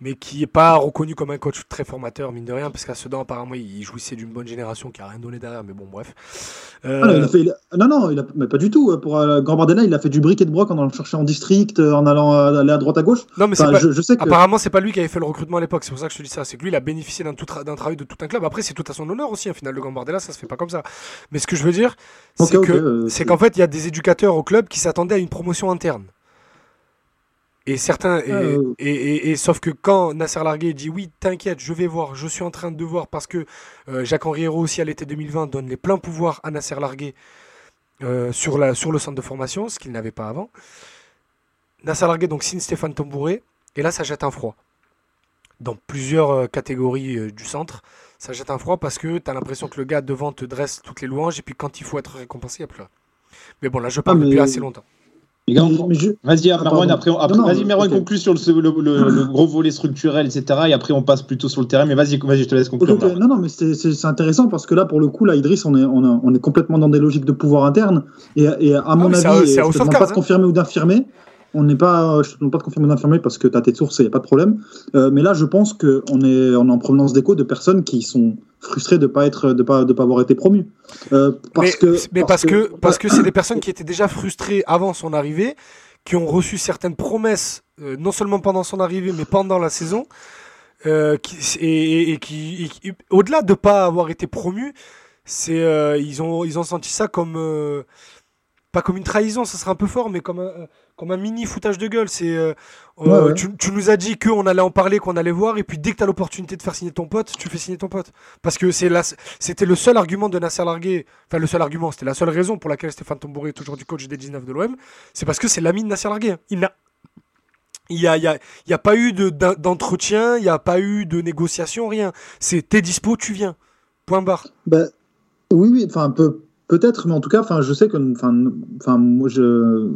mais qui n'est pas reconnu comme un coach très formateur, mine de rien, parce qu'à Sedan, apparemment, il jouissait d'une bonne génération qui a rien donné derrière, mais bon, bref. Euh, Ah non, il a fait, il a- non, non, il a, mais pas du tout. Pour euh, Gambardella, il a fait du brick et de broc en allant le chercher en district, euh, en allant euh, aller à droite à gauche. non, mais Enfin, pas- je, je sais que. Apparemment, c'est pas lui qui avait fait le recrutement à l'époque, c'est pour ça que je te dis ça. C'est que lui, il a bénéficié d'un tra- travail de tout un club. Après, c'est tout à son honneur aussi, un final de Gambardella, ça se fait pas comme ça. Mais ce que je veux dire, que euh, c'est qu'en fait, il y a des éducateurs au club qui s'attendaient à une promotion interne. Et certains, et, Euh. et- et- et sauf que quand Nasser Largué dit oui, t'inquiète, je vais voir, je suis en train de voir parce que euh, Jacques-Henri Hérault aussi à l'été 2020 donne les pleins pouvoirs à Nasser Largué euh, sur, la, sur le centre de formation, ce qu'il n'avait pas avant. Nasser Largué donc signe Stéphane Tambouré, et là ça jette un froid. Dans plusieurs catégories du centre, ça jette un froid parce que tu as l'impression que le gars devant te dresse toutes les louanges, et puis quand il faut être récompensé, il n'y a plus rien. Mais bon, là je parle Ah, mais- depuis assez longtemps. Je- Vas-y, Ah, Merwan, après, on- après- vas-y, Merwan, ok. conclue sur le, le- le- le gros volet structurel, etc. Et après, on passe plutôt sur le terrain. Mais vas-y, je te laisse conclure. Non, non, mais c'est- intéressant parce que là, pour le coup, là, Idriss, on est, on, a- on est complètement dans des logiques de pouvoir interne. Et, et à mon c'est avis, House of demande Cards, pas de hein. confirmer ou d'infirmer. On n'est pas, je demande pas de confirmer ou d'infirmer parce que tu as tes sources et il n'y a pas de problème. Euh, mais là, je pense qu'on est, on est en provenance d'écho de personnes qui sont frustrés de pas être, de pas, de pas avoir été promus. Euh, parce mais, que, mais parce, que, parce que c'est des personnes qui étaient déjà frustrées avant son arrivée, qui ont reçu certaines promesses, euh, non seulement pendant son arrivée, mais pendant la saison, qui, et, et qui, au-delà de pas avoir été c'est, euh, ils ont, ils ont senti ça comme, pas comme une trahison, ça serait un peu fort, mais comme un, comme un mini foutage de gueule. C'est, euh, Ouais, euh, ouais. Tu, tu nous as dit qu'on allait en parler, qu'on allait voir, et puis dès que tu as l'opportunité de faire signer ton pote, tu fais signer ton pote. Parce que c'est c'était le seul argument de Nasser Largué, enfin le seul argument, c'était la seule raison pour laquelle Stéphane Tombouré est toujours du coach des 19 de l'OM, c'est parce que c'est l'ami de Nasser Largué. Il n'a il n'y a, y a, il y a pas eu de- d'en- d'entretien, il n'y a pas eu de négociation, rien. C'est t'es dispo, tu viens. Point barre. Bah, oui, oui, enfin, peut, peut-être, mais en tout cas, enfin, je sais que, enfin, moi, je,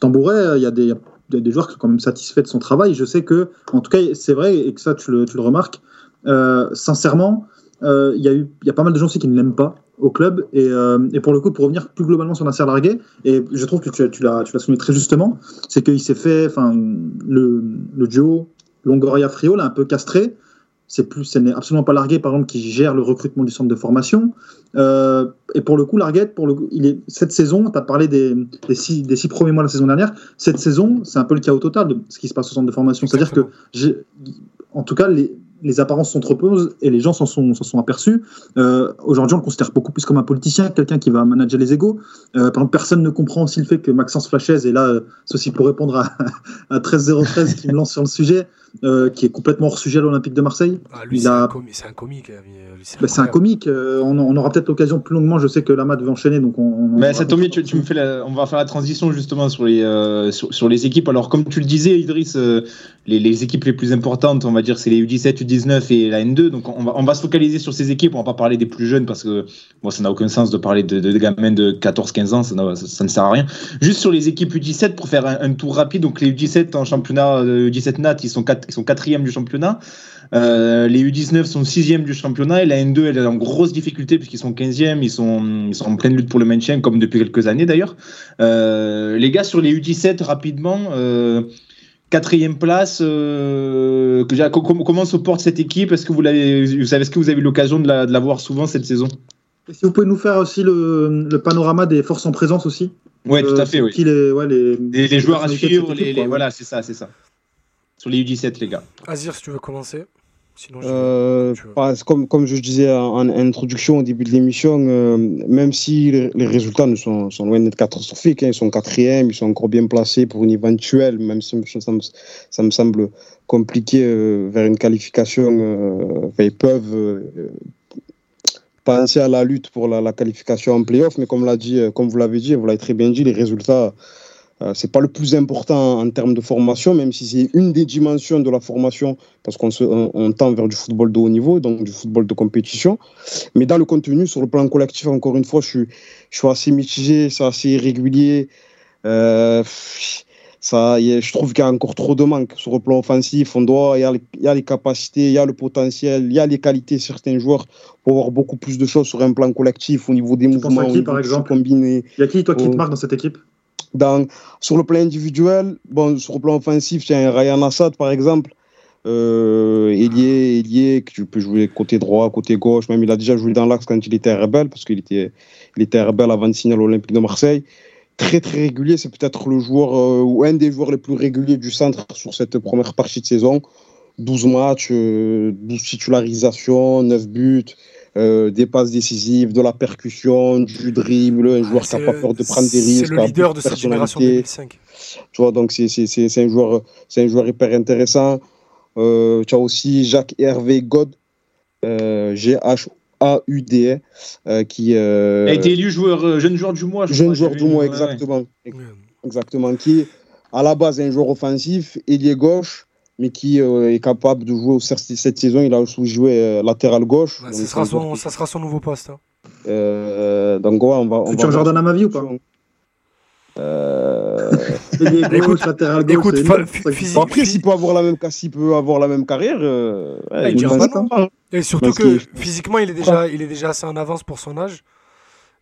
Tambouret, il y a des, y a des joueurs qui sont quand même satisfaits de son travail. Je sais que, en tout cas, c'est vrai, et que ça, tu le, tu le remarques, euh, sincèrement, euh, il y a eu, y a pas mal de gens aussi qui ne l'aiment pas au club, et, euh, et pour le coup, pour revenir plus globalement sur Nasser Largué, et je trouve que tu, tu l'as, souligné très justement, c'est qu'il s'est fait, enfin, le, le duo Longoria-Frio l'a un peu castré. C'est plus, ce n'est absolument pas Larguet, par exemple, qui gère le recrutement du centre de formation. Euh, et pour le coup, Larguette, pour le coup, il est, cette saison, tu as parlé des, des, six, des six premiers mois de la saison dernière. Cette saison, c'est un peu le chaos total de ce qui se passe au centre de formation. C'est-à-dire que, en tout cas, les, les apparences sont trop posées et les gens s'en sont, s'en sont aperçus. Euh, Aujourd'hui, on le considère beaucoup plus comme un politicien, quelqu'un qui va manager les égaux. Euh, par exemple, personne ne comprend aussi le fait que Maxence Flachez, et là, euh, ceci pour répondre à, à 13013 qui me lance sur le sujet, euh, qui est complètement hors sujet à l'Olympique de Marseille. Ah, lui, Il c'est a- un, comi- c'est un comique. Bah, c'est un comique. euh, on, on aura peut-être l'occasion plus longuement. Je sais que Lama devait enchaîner, donc on. on- Mais ça tombe tu, tu me fais la- on va faire la transition justement sur les, euh, sur, sur les équipes. Alors, comme tu le disais, Idriss, euh, les, les équipes les plus importantes, on va dire, c'est les U17, U19 et la N2. Donc, on va, on va se focaliser sur ces équipes. On va pas parler des plus jeunes parce que ça n'a aucun sens de parler de, de, de gamins de 14-15 ans. Ça, ça, ne sert à rien. Juste sur les équipes U17 pour faire un, tour rapide. Donc, les U17 en championnat, euh, U17 Nat, ils sont, quatre- ils sont du championnat. Euh, les U19 sont sixième du championnat et la N2 elle est en grosse difficulté puisqu'ils sont 15e, ils sont, ils sont en pleine lutte pour le maintien comme depuis quelques années d'ailleurs. Euh, les gars sur les U17 rapidement, euh, quatrième place, euh, comment se porte cette équipe? Est-ce que vous l'avez, vous savez, est-ce que vous avez eu l'occasion de la, de la voir souvent cette saison? Et si vous pouvez nous faire aussi le, le panorama des forces en présence aussi. Ouais, tout Euh, à fait, c'est oui. qui les, ouais, les, Les, les joueurs à suivre, équipe, voilà, c'est ça, c'est ça. Sur les U17 les gars. Azir, si tu veux commencer. Sinon, Euh, comme, comme je disais en, en introduction au début de l'émission, euh, même si les, les résultats ne sont, sont loin d'être catastrophiques, hein, ils sont quatrième, ils sont encore bien placés pour une éventuelle, même si ça me, ça me semble compliqué euh, vers une qualification, ils peuvent penser à la lutte pour la, la qualification en playoff, mais comme, l'a dit, comme vous l'avez dit, vous l'avez très bien dit, les résultats c'est pas le plus important en termes de formation, même si c'est une des dimensions de la formation, parce qu'on se, on, on tend vers du football de haut niveau, donc du football de compétition. Mais dans le contenu, sur le plan collectif, encore une fois, je suis, je suis assez mitigé, c'est assez irrégulier. Euh, ça, je trouve qu'il y a encore trop de manque sur le plan offensif. On doit, il y, a les- il y a les capacités, il y a le potentiel, il y a les qualités de certains joueurs pour avoir beaucoup plus de choses sur un plan collectif au niveau des mouvements, qui, au niveau par du jeu exemple? combiné. Il y a qui, toi, qui te marque dans cette équipe? Dans, sur le plan individuel, bon, sur le plan offensif, un Ryan Assad, par exemple. Euh, ailier, que tu peux jouer côté droit, côté gauche. Même il a déjà joué dans l'axe quand il était Rebelle, parce qu'il était, il était Rebelle avant de signer à l'Olympique de Marseille. Très, très régulier. C'est peut-être le joueur, euh, ou un des joueurs les plus réguliers du centre sur cette première partie de saison. 12 matchs, euh, 12 titularisations, 9 buts. Euh, des passes décisives, de la percussion, du dribble, un joueur qui n'a pas peur de prendre des risques. C'est le leader de cette génération personnalité. 2005. Tu vois, donc c'est c'est- c'est- c'est un, joueur- c'est un joueur hyper intéressant. Euh, tu as aussi Jacques Hervé God, euh, G-H-A-U-D, euh, qui. euh, Il a été élu joueur, euh, jeune joueur du mois. je jeune crois, joueur du mois, exactement. Ouais. Exactement. Qui est à la base un joueur offensif, ailier gauche, mais qui euh, est capable de jouer. Cette cette saison, il a aussi joué euh, latéral gauche. Ouais, ça, sera son, qui- ça sera son nouveau poste. hein. Euh, donc, ouais, on va. On Futur va Jordan Amavi ou pas? Euh, gauche, Écoute, latéral gauche. écoute, Bon, après, s'il peut avoir la même, s'il peut avoir la même carrière, euh, ouais, Ouais, il il pas être non. sympa. Et surtout Parce que que- physiquement, il est, déjà, il est déjà assez en avance pour son âge.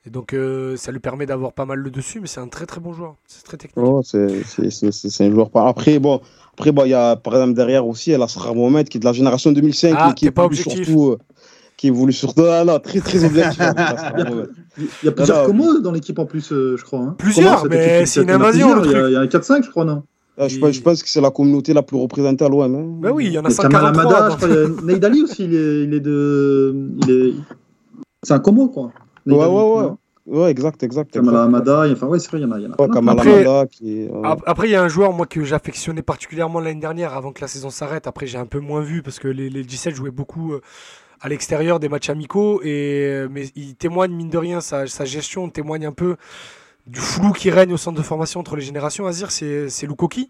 Et donc, euh, ça lui permet d'avoir pas mal le dessus, mais c'est un très très bon joueur. C'est très technique. Oh, c'est- un joueur. pas- Après, bon, après, bon, il y a par exemple derrière aussi El Asrar Mohamed qui est de la génération 2005, Ah, mais qui t'es pas évolue objectif. surtout, euh, qui évolue sur. Ah non, très très objectif. il y a plusieurs comos dans l'équipe en plus, euh, je crois. Hein. Plusieurs, mais c'est une invasion. Il y a, il y a un 4-5, je crois, non ah, je, pense, je, pense, que c'est la communauté la plus représentée à l'OM. Hein. Bah oui, il y en a 143. Neidali aussi, il est, il est de. Il est... C'est un combo, quoi. Ouais, ouais, ouais. Ouais, exact, exact. Kamala Amada, enfin, ouais, c'est vrai, il y en a. Y en a ouais, Kamala après, Amada qui est, après, il y a un joueur, moi, que j'affectionnais particulièrement l'année dernière, avant que la saison s'arrête. Après, j'ai un peu moins vu, parce que les, les 17 jouaient beaucoup euh, à l'extérieur des matchs amicaux. Et, euh, mais il témoigne, mine de rien, sa, sa gestion témoigne un peu du flou qui règne au centre de formation entre les générations. Azir, c'est Lukoki.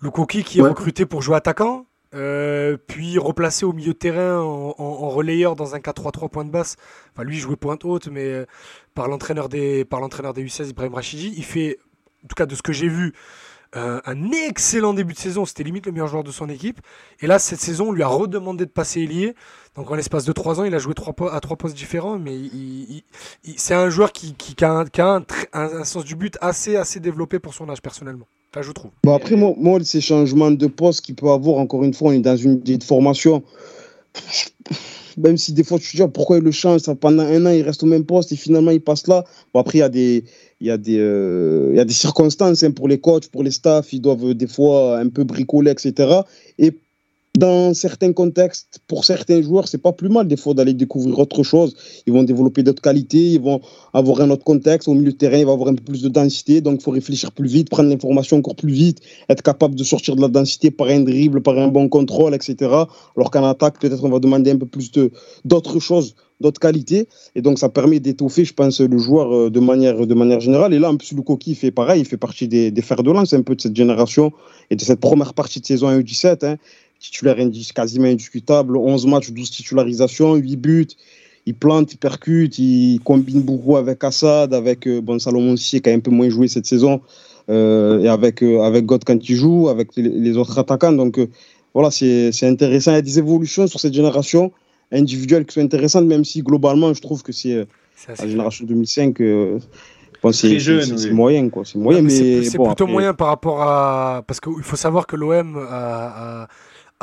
Lukoki qui est recruté pour jouer attaquant, euh, puis replacé au milieu de terrain en, relayeur dans un 4-3-3 point de basse. Enfin, lui, jouait pointe haute, mais euh, par l'entraîneur des, par l'entraîneur des U16, Ibrahim Rachidi. Il fait, en tout cas de ce que j'ai vu, euh, un excellent début de saison. C'était limite le meilleur joueur de son équipe. Et là, cette saison, on lui a redemandé de passer ailier. Donc en l'espace de 3 ans, il a joué à trois postes différents, mais c'est un joueur qui, a, un, sens du but assez, assez développé pour son âge personnellement. Enfin, je trouve. Bon, après, moi, moi, ces changements de poste qu'il peut avoir, encore une fois, on est dans une idée de formation. Même si des fois tu te dis ah, pourquoi il le change, ça, pendant un an il reste au même poste et finalement il passe là. Bon, après, il y a des, il y, a des, euh, il y a des circonstances hein, pour les coachs, pour les staffs, ils doivent des fois un peu bricoler, etc. Et dans certains contextes, pour certains joueurs, c'est pas plus mal des fois d'aller découvrir autre chose. Ils vont développer d'autres qualités, ils vont avoir un autre contexte. Au milieu de terrain, il va avoir un peu plus de densité, donc il faut réfléchir plus vite, prendre l'information encore plus vite, être capable de sortir de la densité par un dribble, par un bon contrôle, etc. Alors qu'en attaque, peut-être on va demander un peu plus d'autres choses d'autres qualités. Et donc, ça permet d'étoffer, je pense, le joueur euh, de manière, de manière générale. Et là, en plus, coquille fait pareil. Il fait partie des, des fers de lance un peu de cette génération et de cette première partie de saison U17. Hein titulaire quasiment indiscutable, 11 matchs, 12 titularisations, 8 buts. Il plante, il percute, il combine beaucoup avec Assad, avec euh, bon, Salomon qui a un peu moins joué cette saison, euh, et avec, euh, avec God quand il joue, avec les, autres attaquants. Donc voilà, c'est intéressant. Il y a des évolutions sur cette génération individuelle qui sont intéressantes, même si globalement, je trouve que c'est la génération 2005. c'est moyen, quoi. C'est moyen, mais, c'est plutôt moyen par rapport à. Parce qu'il faut savoir que l'OM a, a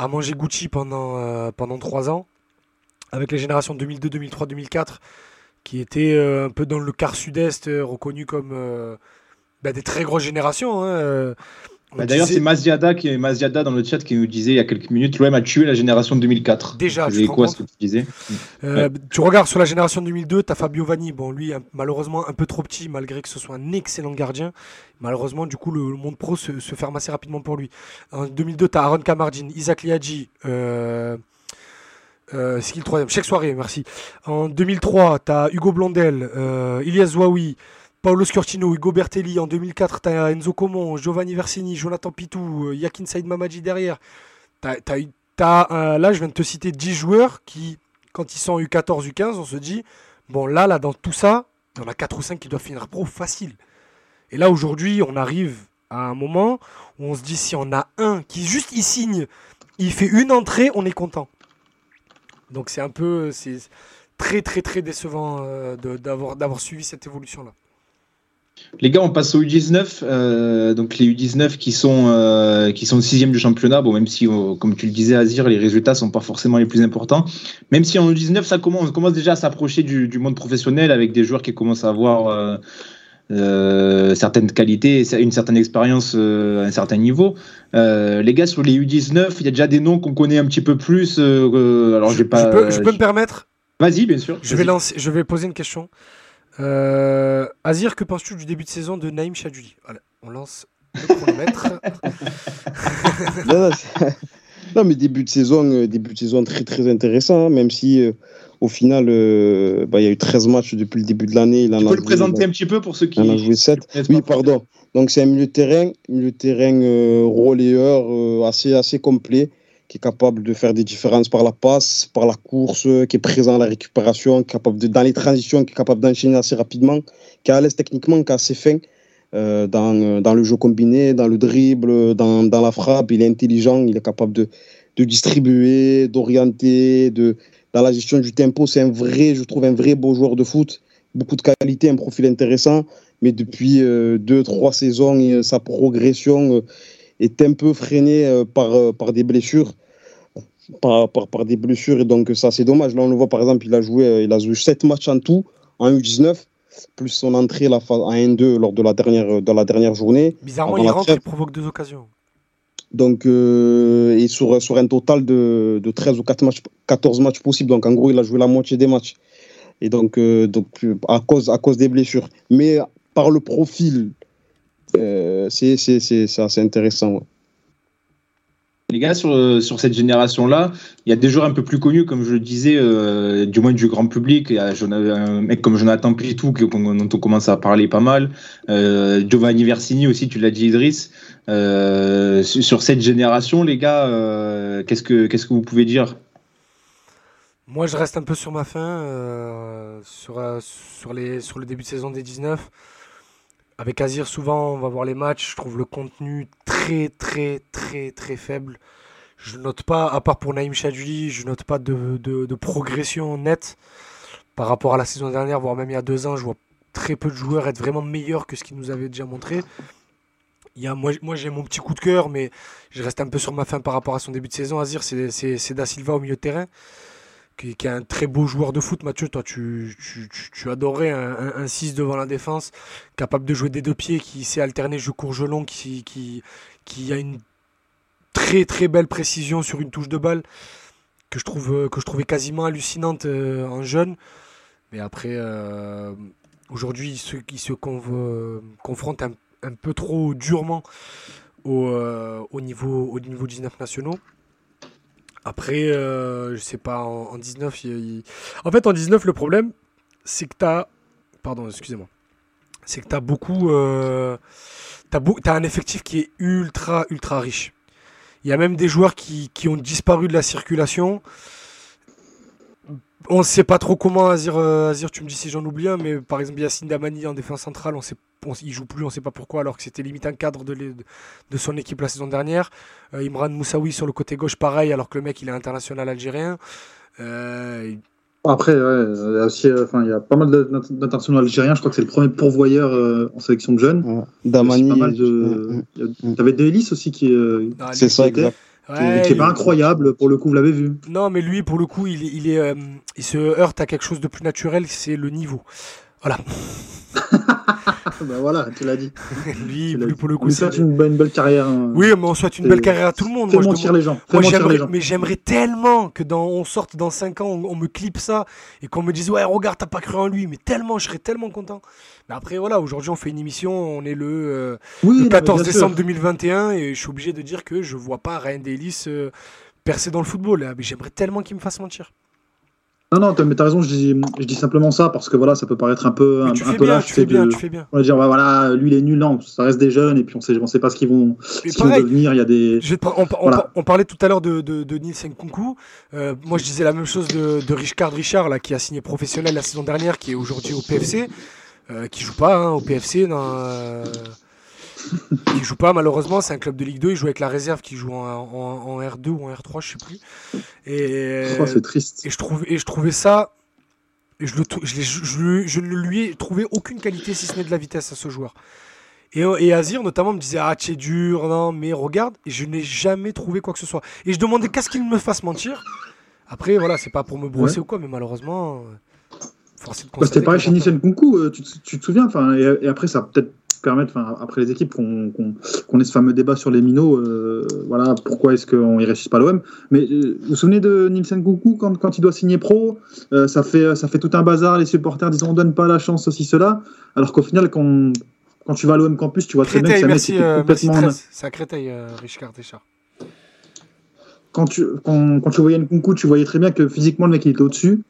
mangé Gucci pendant, euh, pendant 3 ans, avec les générations 2002, 2003, 2004, qui étaient euh, un peu dans le quart sud-est, euh, reconnus comme bah, des très grosses générations. Hein, bah, d'ailleurs, c'est Maziada, qui, Maziada dans le chat qui nous disait il y a quelques minutes l'OM a tué la génération 2004. Déjà, je quoi ce que tu disais euh, Tu regardes sur la génération 2002, tu as Fabio Vanni. Bon, lui, malheureusement, un peu trop petit, malgré que ce soit un excellent gardien. Malheureusement, du coup, le, monde pro se, ferme assez rapidement pour lui. En 2002, tu as Aaron Kamardin, Isaac Liadji. Euh, euh, c'est qui le troisième? Cheikh Soirée, merci. En 2003, tu as Hugo Blondel, euh, Ilias Zouaoui, Paolo Scortino, Hugo Bertelli. En 2004, tu as Enzo Comon, Giovanni Versini, Jonathan Pitou, euh, Yakin Saïd Mamadji derrière. Là, je viens de te citer 10 joueurs qui, quand ils sont U14, U15, on se dit, bon, là, là, dans tout ça, il y en a 4 ou 5 qui doivent finir pro facile. Et là, aujourd'hui, on arrive à un moment où on se dit, si on a un qui juste il signe, il fait une entrée, on est content. Donc c'est un peu, c'est très très très décevant euh, d'avoir, d'avoir suivi cette évolution-là. Les gars, on passe au U19. Euh, donc les U19 qui sont euh, qui sont sixième du championnat. Bon, même si, euh, comme tu le disais, Azir, les résultats sont pas forcément les plus importants. Même si en U19, ça commence, on commence déjà à s'approcher du, monde professionnel avec des joueurs qui commencent à avoir certaines qualités, une certaine expérience à un certain niveau. les gars, sur les U19, il y a déjà des noms qu'on connaît un petit peu plus. alors, j'ai pas. Je peux, me permettre? Vas-y, bien sûr. Je vais lancer. Je vais poser une question. Euh, Azir, que penses-tu du début de saison de Naïm Chadouli? On lance le chronomètre. non, mais début de saison, euh, début de saison très très intéressant, hein, même si euh, au final, bah, il y a eu 13 matchs depuis le début de l'année. Tu peux le présenter un petit peu pour ceux qui. en a joué 7. Oui, pardon. Donc c'est un milieu de terrain, milieu de terrain relayeur assez, assez complet qui est capable de faire des différences par la passe, par la course, qui est présent à la récupération, capable de, dans les transitions, qui est capable d'enchaîner assez rapidement, qui est à l'aise techniquement, qui est assez fin euh, dans, dans, le jeu combiné, dans le dribble, dans, dans, la frappe. Il est intelligent, il est capable de, de distribuer, d'orienter, de, dans la gestion du tempo. C'est un vrai, je trouve, un vrai beau joueur de foot. Beaucoup de qualité, un profil intéressant. Mais depuis euh, deux, trois saisons, sa progression est un peu freiné euh, par, euh, par des blessures. par, par, par, des blessures. Et donc, ça, c'est dommage. Là, on le voit, par exemple, il a joué, il a joué 7 matchs en tout, en U19, plus son entrée la en 1-2 lors de la dernière, de la dernière journée. Bizarrement, il rentre et provoque deux occasions. Donc, euh, et sur, sur un total de, de 13 ou 4 matchs, 14 matchs possibles. Donc, en gros, il a joué la moitié des matchs. Et donc, euh, donc à, cause, à cause des blessures. Mais par le profil, euh, c'est assez intéressant. Ouais. Les gars, sur, sur cette génération-là, il y a des joueurs un peu plus connus, comme je le disais, euh, du moins du grand public. Il y a un mec comme Jonathan Pitou, dont on commence à parler pas mal. Euh, Giovanni Versini aussi, tu l'as dit, Idriss. Euh, sur cette génération, les gars, euh, qu'est-ce que qu'est-ce que vous pouvez dire? Moi, je reste un peu sur ma fin, euh, sur, sur, les, sur le début de saison des 19. Avec Azir, souvent, on va voir les matchs. Je trouve le contenu très, très, très, très faible. Je note pas, à part pour Naïm Chadjuli, je note pas de, progression nette par rapport à la saison dernière, voire même il y a deux ans. Je vois très peu de joueurs être vraiment meilleurs que ce qu'ils nous avaient déjà montré. Moi j'ai mon petit coup de cœur, mais je reste un peu sur ma fin par rapport à son début de saison. Azir, c'est Da Silva au milieu de terrain qui, est un très beau joueur de foot. Mathieu, toi, tu, tu, tu adorais un, 6 devant la défense, capable de jouer des deux pieds, qui sait alterner jeu court, jeu long, qui, qui, qui a une très très belle précision sur une touche de balle que je, trouve, que je trouvais quasiment hallucinante euh, en jeune. Mais après, euh, aujourd'hui, ceux qui se confrontent un, un, peu trop durement au, euh, au, niveau, au niveau 19 nationaux. Après, euh, je sais pas, en, 19, en fait, en 19, le problème, c'est que tu as. Pardon, excusez-moi. C'est que tu as beaucoup. Euh, tu as, un effectif qui est ultra, ultra riche. Il y a même des joueurs qui, qui ont disparu de la circulation. On ne sait pas trop comment Azir, euh, Azir, tu me dis si j'en oublie un, mais par exemple Yacine Damani en défense centrale, on sait, il joue plus, on ne sait pas pourquoi, alors que c'était limite un cadre de, de, son équipe la saison dernière. Euh, Imran Moussaoui sur le côté gauche, pareil, alors que le mec il est international algérien. Euh, Après, il y a pas mal d'internationaux algériens. Je crois que c'est le premier pourvoyeur en sélection de jeunes. Damani. De... Tu avais Delis aussi qui. c'est ça, exact qui pas incroyable, pour le coup, vous l'avez vu. Non, mais lui, pour le coup, il, il, est, euh, il se heurte à quelque chose de plus naturel, c'est le niveau. Voilà. ben voilà, tu l'as dit. lui, pour le coup, souhaite une, une, belle carrière. Hein. Oui, mais on souhaite une belle carrière à tout le monde. Fais moi, mentir les gens. Moi, mais j'aimerais tellement que dans on sorte dans 5 ans, on, me clipe ça et qu'on me dise ouais, regarde, t'as pas cru en lui, mais tellement, je serais tellement content. Mais après, voilà, aujourd'hui, on fait une émission, on est le, euh, 14 décembre 2021 et je suis obligé de dire que je vois pas Ryan Davis euh, percer dans le football. Mais j'aimerais tellement qu'il me fasse mentir. Non, non, mais t'as raison, je dis, je dis simplement ça parce que voilà, ça peut paraître un peu, un, un peu lâche. Tu fais bien, tu fais bien. On va dire, voilà, lui il est nul, non, ça reste des jeunes et puis on sait, on sait pas ce qu'ils vont, ce vont devenir. Il y a des. on, on, parlait tout à l'heure de, de, de Nielsen Kunku. Euh, moi je disais la même chose de, de Richard Richard, là, qui a signé professionnel la saison dernière, qui est aujourd'hui au PFC, euh, qui joue pas hein, au PFC. Dans, euh, il joue pas malheureusement, c'est un club de Ligue 2, il joue avec la réserve qui joue en, R2 ou en R3, je sais plus. Et oh, c'est triste. Et je trouvais et je trouvais ça je, le, je, je, je, ne lui ai trouvé aucune qualité si ce n'est de la vitesse à ce joueur. Et, et Azir notamment me disait ah tu es dur, non mais regarde et je n'ai jamais trouvé quoi que ce soit. Et je demandais qu'est-ce qu'il me fasse mentir. Après voilà c'est pas pour me brosser ou quoi mais malheureusement. Bah, c'était pareil chez Nissan Kunku, euh, tu, tu, te souviens, et, et après ça peut-être permettre, après les équipes, qu'on ait ce fameux débat sur les minots. Euh, voilà, pourquoi est-ce qu'on ne réussit pas l'OM Mais euh, vous vous souvenez de Nielsen Koukou quand, quand il doit signer pro euh, ça, fait, ça fait tout un bazar. Les supporters disent on donne pas la chance, aussi, cela. Alors qu'au final, quand, quand tu vas à l'OM Campus, tu vois très bien que merci, complètement. C'est à Créteil, Richard Deschard. Quand tu, quand, quand tu voyais Nkunku, tu voyais très bien que physiquement le mec il était au-dessus,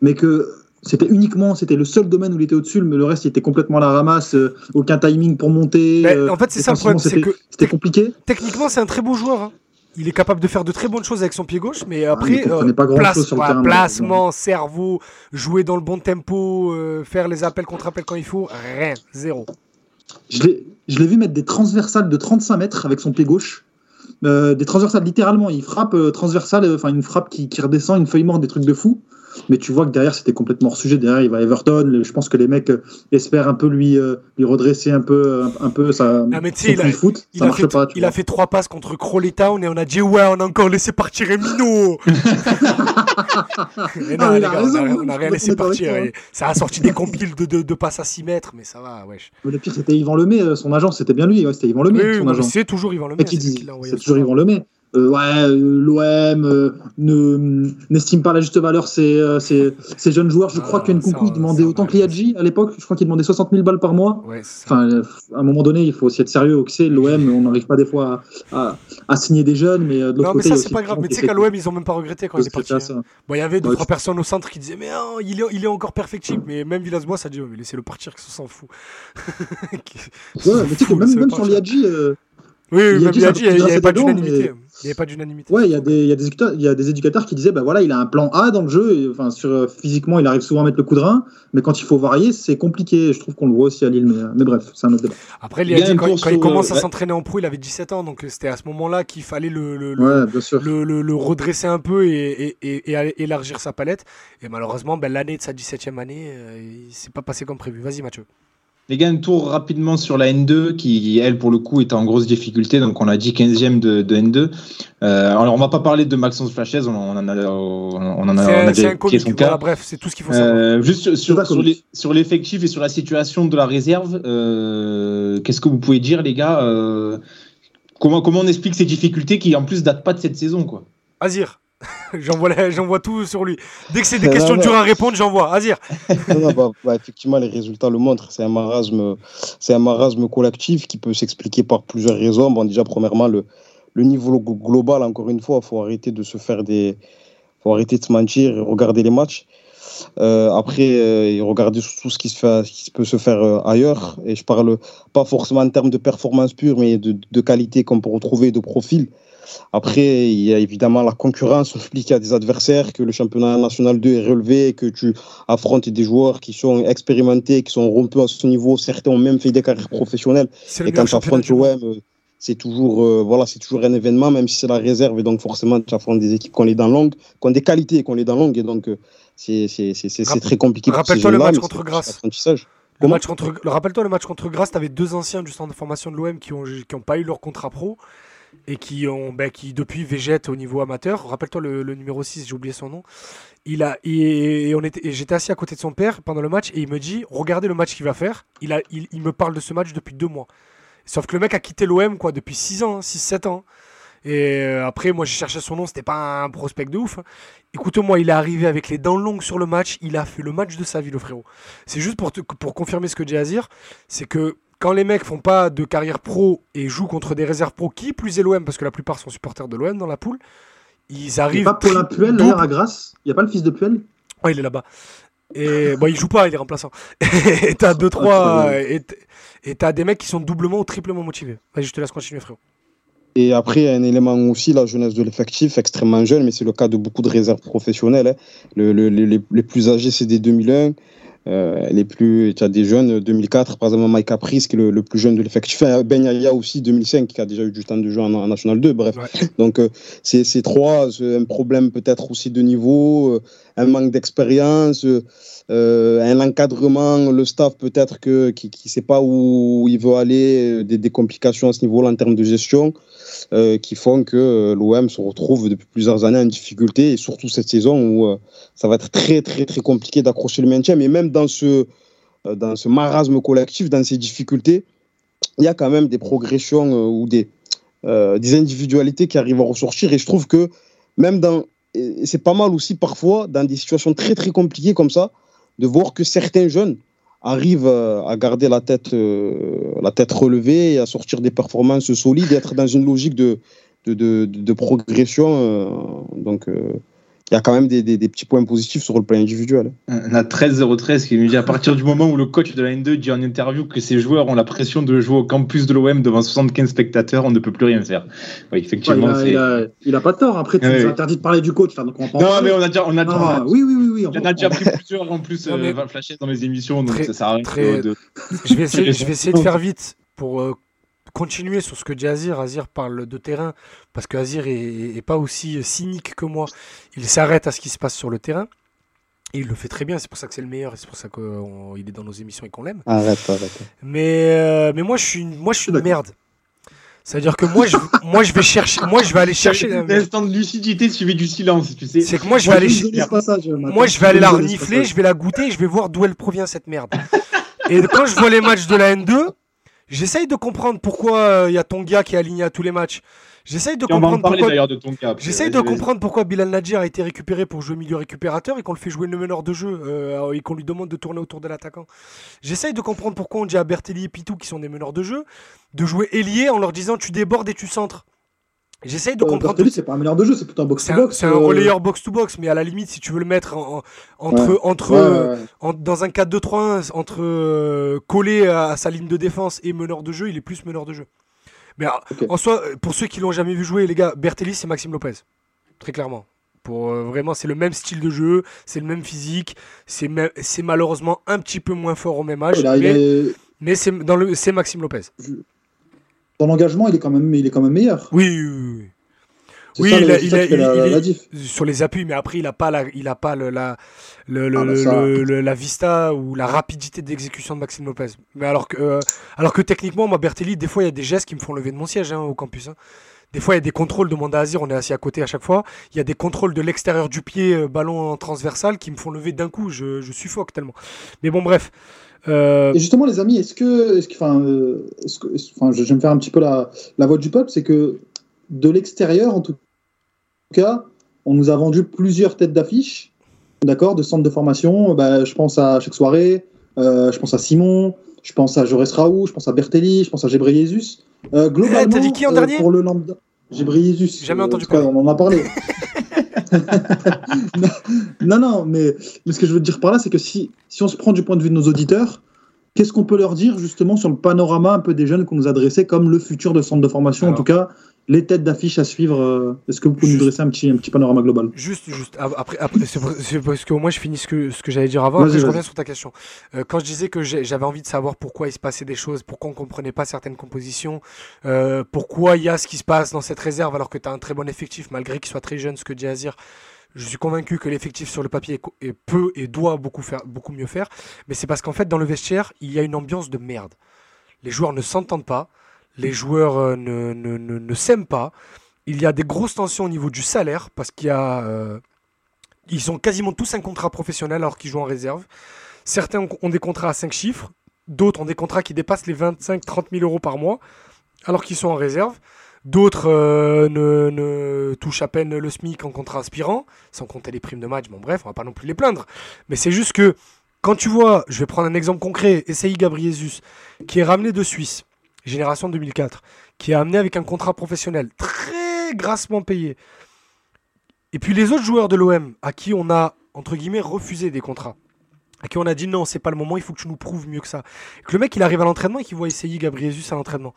mais que c'était uniquement, c'était le seul domaine où il était au-dessus, mais le reste il était complètement à la ramasse, euh, aucun timing pour monter. Euh, en fait, c'est ça le problème, c'est que c'était compliqué. Techniquement, c'est un très beau joueur. Hein. Il est capable de faire de très bonnes choses avec son pied gauche, mais ah, après, euh, pas place, sur le terrain, placement, cerveau, jouer dans le bon tempo, faire les appels contre appels quand il faut, rien, zéro. Je l'ai vu mettre des transversales de 35 mètres avec son pied gauche. des transversales littéralement, il frappe transversale, enfin une frappe qui, qui redescend, une feuille morte, des trucs de fou. Mais tu vois que derrière, c'était complètement hors sujet. Derrière, il va à Everton. Je pense que les mecs euh, espèrent un peu lui, euh, lui redresser un peu, un, un peu sa, Ah, mais son il, a, foot. il ça a marche fait, pas. a trois passes contre Crawley Town et on a dit ouais, on a encore laissé partir Emino. Mais non, Ah, les gars, raison, on a, on a je rien laissé partir. et Ça a sorti des compiles de, de, de passes à 6 mètres, mais ça va, wesh. Mais Le pire, c'était Yvan Lemay, euh, son agent, c'était bien lui. ouais, c'était Yvan Lemay, Oui, son oui, agent. c'est toujours Yvan Le Lemay. c'est toujours. Yvan Lemay. Euh, ouais, euh, l'OM euh, ne n'estime pas la juste valeur ces, ces, ces jeunes joueurs. Je Ah, crois qu'Nkunku, ça, il demandait autant que Liadji à l'époque. Je crois qu'il demandait 60 000 balles par mois. Ouais. Enfin, à un moment donné, il faut aussi être sérieux. Au c'est l'OM, on n'arrive pas des fois à, à, à signer des jeunes, mais de l'autre Non, mais côté, y ça, c'est pas grave. Mais tu sais qu'à l'OM, ils ont même pas regretté quand il est parti. hein. Bon, il y avait deux, Ouais, trois personnes au centre qui disaient, mais non, il est, il est encore perfectible. Mais même Villas-Boas, ça dit, oh, mais laissez-le partir, que ça s'en fout. Ouais, mais tu sais que même, même sur. Liadji, euh, Oui, oui, Liadji, même ça Liadji, il n'y avait pas d'unanimité. mais- Il n'y avait pas d'unanimité. Ouais, il y, a des- il y, a des éducateurs- il y a des éducateurs qui disaient bah voilà, il a un plan A dans le jeu. Et, enfin, sur, euh, physiquement, il arrive souvent à mettre le coup de rein, mais quand il faut varier, c'est compliqué. Je trouve qu'on le voit aussi à Lille, mais, euh, mais bref, c'est un autre débat. Après, Il y a un quand, il commence à ouais. s'entraîner en pro, il avait 17 ans. Donc c'était à ce moment-là qu'il fallait le, le, le- Ouais, bien sûr. le, le- le redresser un peu et, et- et- et aller élargir sa palette. Et malheureusement, ben, l'année de sa 17e année, euh, il s'est pas passé comme prévu. Vas-y, Mathieu. Les gars, un tour rapidement sur la N2 qui, elle, pour le coup, est en grosse difficulté. Donc, on a dit 15e de, de N2. Euh, alors, on va pas parler de Maxence Flachez. On, on en a, on en a, C'est on a un- c'est déjà un évoqué comique. son cas. Voilà, bref, c'est tout ce qu'il faut savoir. Euh, juste sur, sur, l'effectif et sur la situation de la réserve, euh, qu'est-ce que vous pouvez dire, les gars euh, comment, comment on explique ces difficultés qui, en plus, datent pas de cette saison quoi? Azir. J'envoie j'envoie tout sur lui. Dès que c'est des Non, questions non. dures à répondre, j'envoie. Azir. Non, bah, bah, effectivement, les résultats le montrent. C'est un marasme, c'est un marasme collectif qui peut s'expliquer par plusieurs raisons. Bon, déjà, premièrement, le, le niveau glo- global, encore une fois, faut arrêter de se faire des, faut arrêter de se mentir et regarder les matchs. Euh, après, euh, regarder surtout ce qui se fait, ce qui peut se faire euh, ailleurs. Et je parle pas forcément en termes de performance pure, mais de, de qualité qu'on peut retrouver, de profil. Après, il y a évidemment la concurrence. On oublie qu'il y a des adversaires, que le championnat national 2 est relevé, que tu affrontes des joueurs qui sont expérimentés, qui sont rompus à ce niveau. Certains ont même fait des carrières professionnelles. Et quand tu affrontes l'OM, c'est toujours, euh, voilà, c'est toujours un événement, même si c'est la réserve. Et donc, forcément, tu affrontes des équipes qui ont les dents longues, qui ont des qualités, qui ont les dents longues. Et donc, euh, c'est très compliqué. rappelle-toi le match contre Grasse. Le match contre, le- rappelle-toi le match contre Grasse, t'avais deux anciens du centre de formation de l'OM qui ont, qui ont pas eu leur contrat pro et qui ont, ben, qui depuis végètent au niveau amateur. Rappelle-toi le, le numéro 6, j'ai oublié son nom. Il a, et, on était, j'étais assis à côté de son père pendant le match et il me dit, regardez le match qu'il va faire. Il a, il, il me parle de ce match depuis deux mois. Sauf que le mec a quitté l'OM quoi depuis 6 ans, 6-7 ans. Et euh, après, moi j'ai cherché son nom, c'était pas un prospect de ouf. Écoute-moi, il est arrivé avec les dents longues sur le match, il a fait le match de sa vie, le frérot. C'est juste pour, te- pour confirmer ce que dit Azir, c'est que quand les mecs font pas de carrière pro et jouent contre des réserves pro, qui plus est l'OM, parce que la plupart sont supporters de l'OM dans la poule, ils Il n'y a arrivent. pas Paulin Puel double- d'ailleurs à Grasse? Il n'y a pas le fils de Puel? Ouais, il est là-bas. Et bon, il joue pas, il est remplaçant. et t'as deux, trois. Et t'as des mecs qui sont doublement ou triplement motivés. Vas-y, je te laisse continuer, frérot. Et après, il y a un élément aussi, la jeunesse de l'effectif, extrêmement jeune, mais c'est le cas de beaucoup de réserves professionnelles. hein. Le- le- le- les, les plus âgés, c'est des 2001. Euh, les plus, tu as des jeunes, 2004, par exemple, Mike Caprice, qui est le, le plus jeune de l'effectif. Ben Yaya aussi, 2005, qui a déjà eu du temps de jeu en, en National 2. Bref, Ouais. donc euh, c'est c'est trois, un problème peut-être aussi de niveau, euh, un manque d'expérience, euh, un encadrement, le staff peut-être que qui ne sait pas où il veut aller, euh, des, complications à ce niveau-là en termes de gestion, euh, qui font que l'OM se retrouve depuis plusieurs années en difficulté, et surtout cette saison où ça va être très très très compliqué d'accrocher le maintien, mais même dans ce, dans ce marasme collectif, dans ces difficultés, il y a quand même des progressions ou des, des individualités qui arrivent à ressortir, et je trouve que même dans c'est pas mal aussi parfois dans des situations très très compliquées comme ça de voir que certains jeunes arrivent euh, à garder la tête, euh, la tête relevée et à sortir des performances solides et être dans une logique de, progression. euh, donc, il y a quand même des, des, des petits points positifs sur le plan individuel. On a 13-013 qui nous dit à partir du moment où le coach de la N2 dit en interview que ses joueurs ont la pression de jouer au campus de l'OM devant 75 spectateurs, on ne peut plus rien faire. Oui, Ouais, effectivement. il, a, c'est- il, a, il a pas tort. Après, tu Ouais. nous interdis de parler du coach. Enfin, donc on Non, mais on a déjà, on a, on Ah, a- oui, oui, oui, oui. on a déjà pris plusieurs en plus euh, flashés dans les émissions, donc Très- ça sert à rien très- de- de- Je vais essayer, je vais essayer de faire vite pour euh, continuer sur ce que dit Azir. Azir parle de terrain parce que Azir est, est pas aussi cynique que moi. Il s'arrête à ce qui se passe sur le terrain. Et il le fait très bien, c'est pour ça que c'est le meilleur et c'est pour ça qu'il est dans nos émissions et qu'on l'aime. Arrête, arrête. Mais, euh, mais moi, je suis une, moi, je suis une merde. C'est-à-dire que moi je, moi, je vais chercher. Moi, je vais aller chercher. Un instant de lucidité suivi du silence, tu sais. C'est que moi, je vais aller. Moi, je vais aller la renifler, je vais la goûter, et je vais voir d'où elle provient cette merde. Et quand je vois les matchs de la N2, j'essaye de comprendre pourquoi il y a Tonga qui est aligné à tous les matchs. J'essaye de comprendre pourquoi. de. J'essaye de comprendre pourquoi Bilal Nadjir a été récupéré pour jouer milieu récupérateur et qu'on le fait jouer le meneur de jeu euh, et qu'on lui demande de tourner autour de l'attaquant. J'essaye de comprendre pourquoi on dit à Bertelli et Pitou qui sont des meneurs de jeu de jouer ailier en leur disant tu débordes et tu centres. J'essaye de Euh, comprendre. Bertelli, c'est pas un meneur de jeu, c'est plutôt un C'est un, box-to-box. c'est un euh, relayeur box-to-box, mais à la limite, si tu veux le mettre en- en- entre, Ouais. entre, ouais, euh, ouais. en- dans un 4-2-3-1, entre euh, collé à, à sa ligne de défense et meneur de jeu, il est plus meneur de jeu. Mais ah, en soi, pour ceux qui l'ont jamais vu jouer, les gars, Bertelli, c'est Maxime Lopez. Très clairement. Pour, euh, vraiment, c'est le même style de jeu, c'est le même physique, c'est me- c'est malheureusement un petit peu moins fort au même âge, mais, est- mais c'est dans le- c'est Maxime Lopez. Dans l'engagement, il est quand même, il est quand même meilleur. Oui, oui, ça, il a- c'est il ça a- qui fait la, il- il- la diff. sur les appuis, mais après il a pas la, il a pas le, la, le, le- Ah, bah ça. le- la vista ou la rapidité d'exécution de Maxime Lopez. Mais alors que, euh, alors que techniquement, moi Bertelli, des fois il y a des gestes qui me font lever de mon siège hein, au campus. hein. Des fois il y a des contrôles de Manda Azir, on est assis à côté à chaque fois. Il y a des contrôles de l'extérieur du pied, euh, ballon en transversal, qui me font lever d'un coup. Je, je suffoque tellement. Mais bon, bref. Euh, Et justement, les amis, est-ce que, est-ce que, enfin, euh, est-ce que, est-ce- enfin, je, vais me faire un petit peu la, la voix du peuple, c'est que de l'extérieur, en tout cas, on nous a vendu plusieurs têtes d'affiche, d'accord, de centres de formation. Bah, je pense à chaque soirée, euh, je pense à Simon, je pense à Jaurès Raoult, je pense à Bertelli, je pense à Gébré Jesus. Euh, globalement, Eh, t'as dit qui en euh, dernier pour le lambda, Jesus. Jamais euh, entendu en tout cas, parler. On en a parlé. non, non, mais, mais ce que je veux dire par là, c'est que si, si on se prend du point de vue de nos auditeurs, qu'est-ce qu'on peut leur dire justement sur le panorama un peu des jeunes qu'on nous a dressé comme le futur de centre de formation, en tout cas les têtes d'affiche à suivre euh, Est-ce que vous pouvez nous dresser un petit, un petit panorama global Juste, juste, ap- après, après c'est parce qu'au moins je finis ce que, ce que j'allais dire avant, après je reviens sur ta question. Euh, quand je disais que j'avais envie de savoir pourquoi il se passait des choses, pourquoi on comprenait pas certaines compositions, euh, pourquoi il y a ce qui se passe dans cette réserve alors que tu as un très bon effectif, malgré qu'il soit très jeune, ce que dit Azir, je suis convaincu que l'effectif sur le papier est peut et doit beaucoup, faire, beaucoup mieux faire, mais c'est parce qu'en fait dans le vestiaire, il y a une ambiance de merde. Les joueurs ne s'entendent pas, les joueurs euh, ne, ne, ne, ne s'aiment pas, il y a des grosses tensions au niveau du salaire parce qu'il y a. euh, ils ont quasiment tous un contrat professionnel alors qu'ils jouent en réserve. Certains ont- des contrats à 5 chiffres, d'autres ont des contrats qui dépassent les 25-30 000 euros par mois alors qu'ils sont en réserve. D'autres euh, ne, ne touchent à peine le SMIC en contrat aspirant, sans compter les primes de match. Bon, bref, on va pas non plus les plaindre. Mais c'est juste que quand tu vois, je vais prendre un exemple concret, Essayi Gabriesus, qui est ramené de Suisse, génération 2004, qui est amené avec un contrat professionnel très grassement payé. Et puis les autres joueurs de l'OM à qui on a, entre guillemets, refusé des contrats. À qui on a dit non, c'est pas le moment, il faut que tu nous prouves mieux que ça. Et que le mec, il arrive à l'entraînement et qu'il voit essayer Gabriel Jesus à l'entraînement.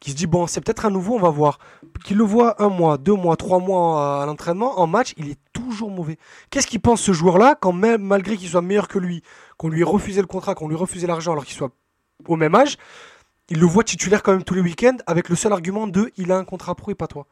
Qui se dit, bon, c'est peut-être un nouveau, on va voir. Qu'il le voit un mois, deux mois, trois mois à l'entraînement, en match, il est toujours mauvais. Qu'est-ce qu'il pense ce joueur-là quand même, malgré qu'il soit meilleur que lui, qu'on lui ait refusé le contrat, qu'on lui ait refusé l'argent alors qu'il soit au même âge, il le voit titulaire quand même tous les week-ends avec le seul argument de il a un contrat pro et pas toi.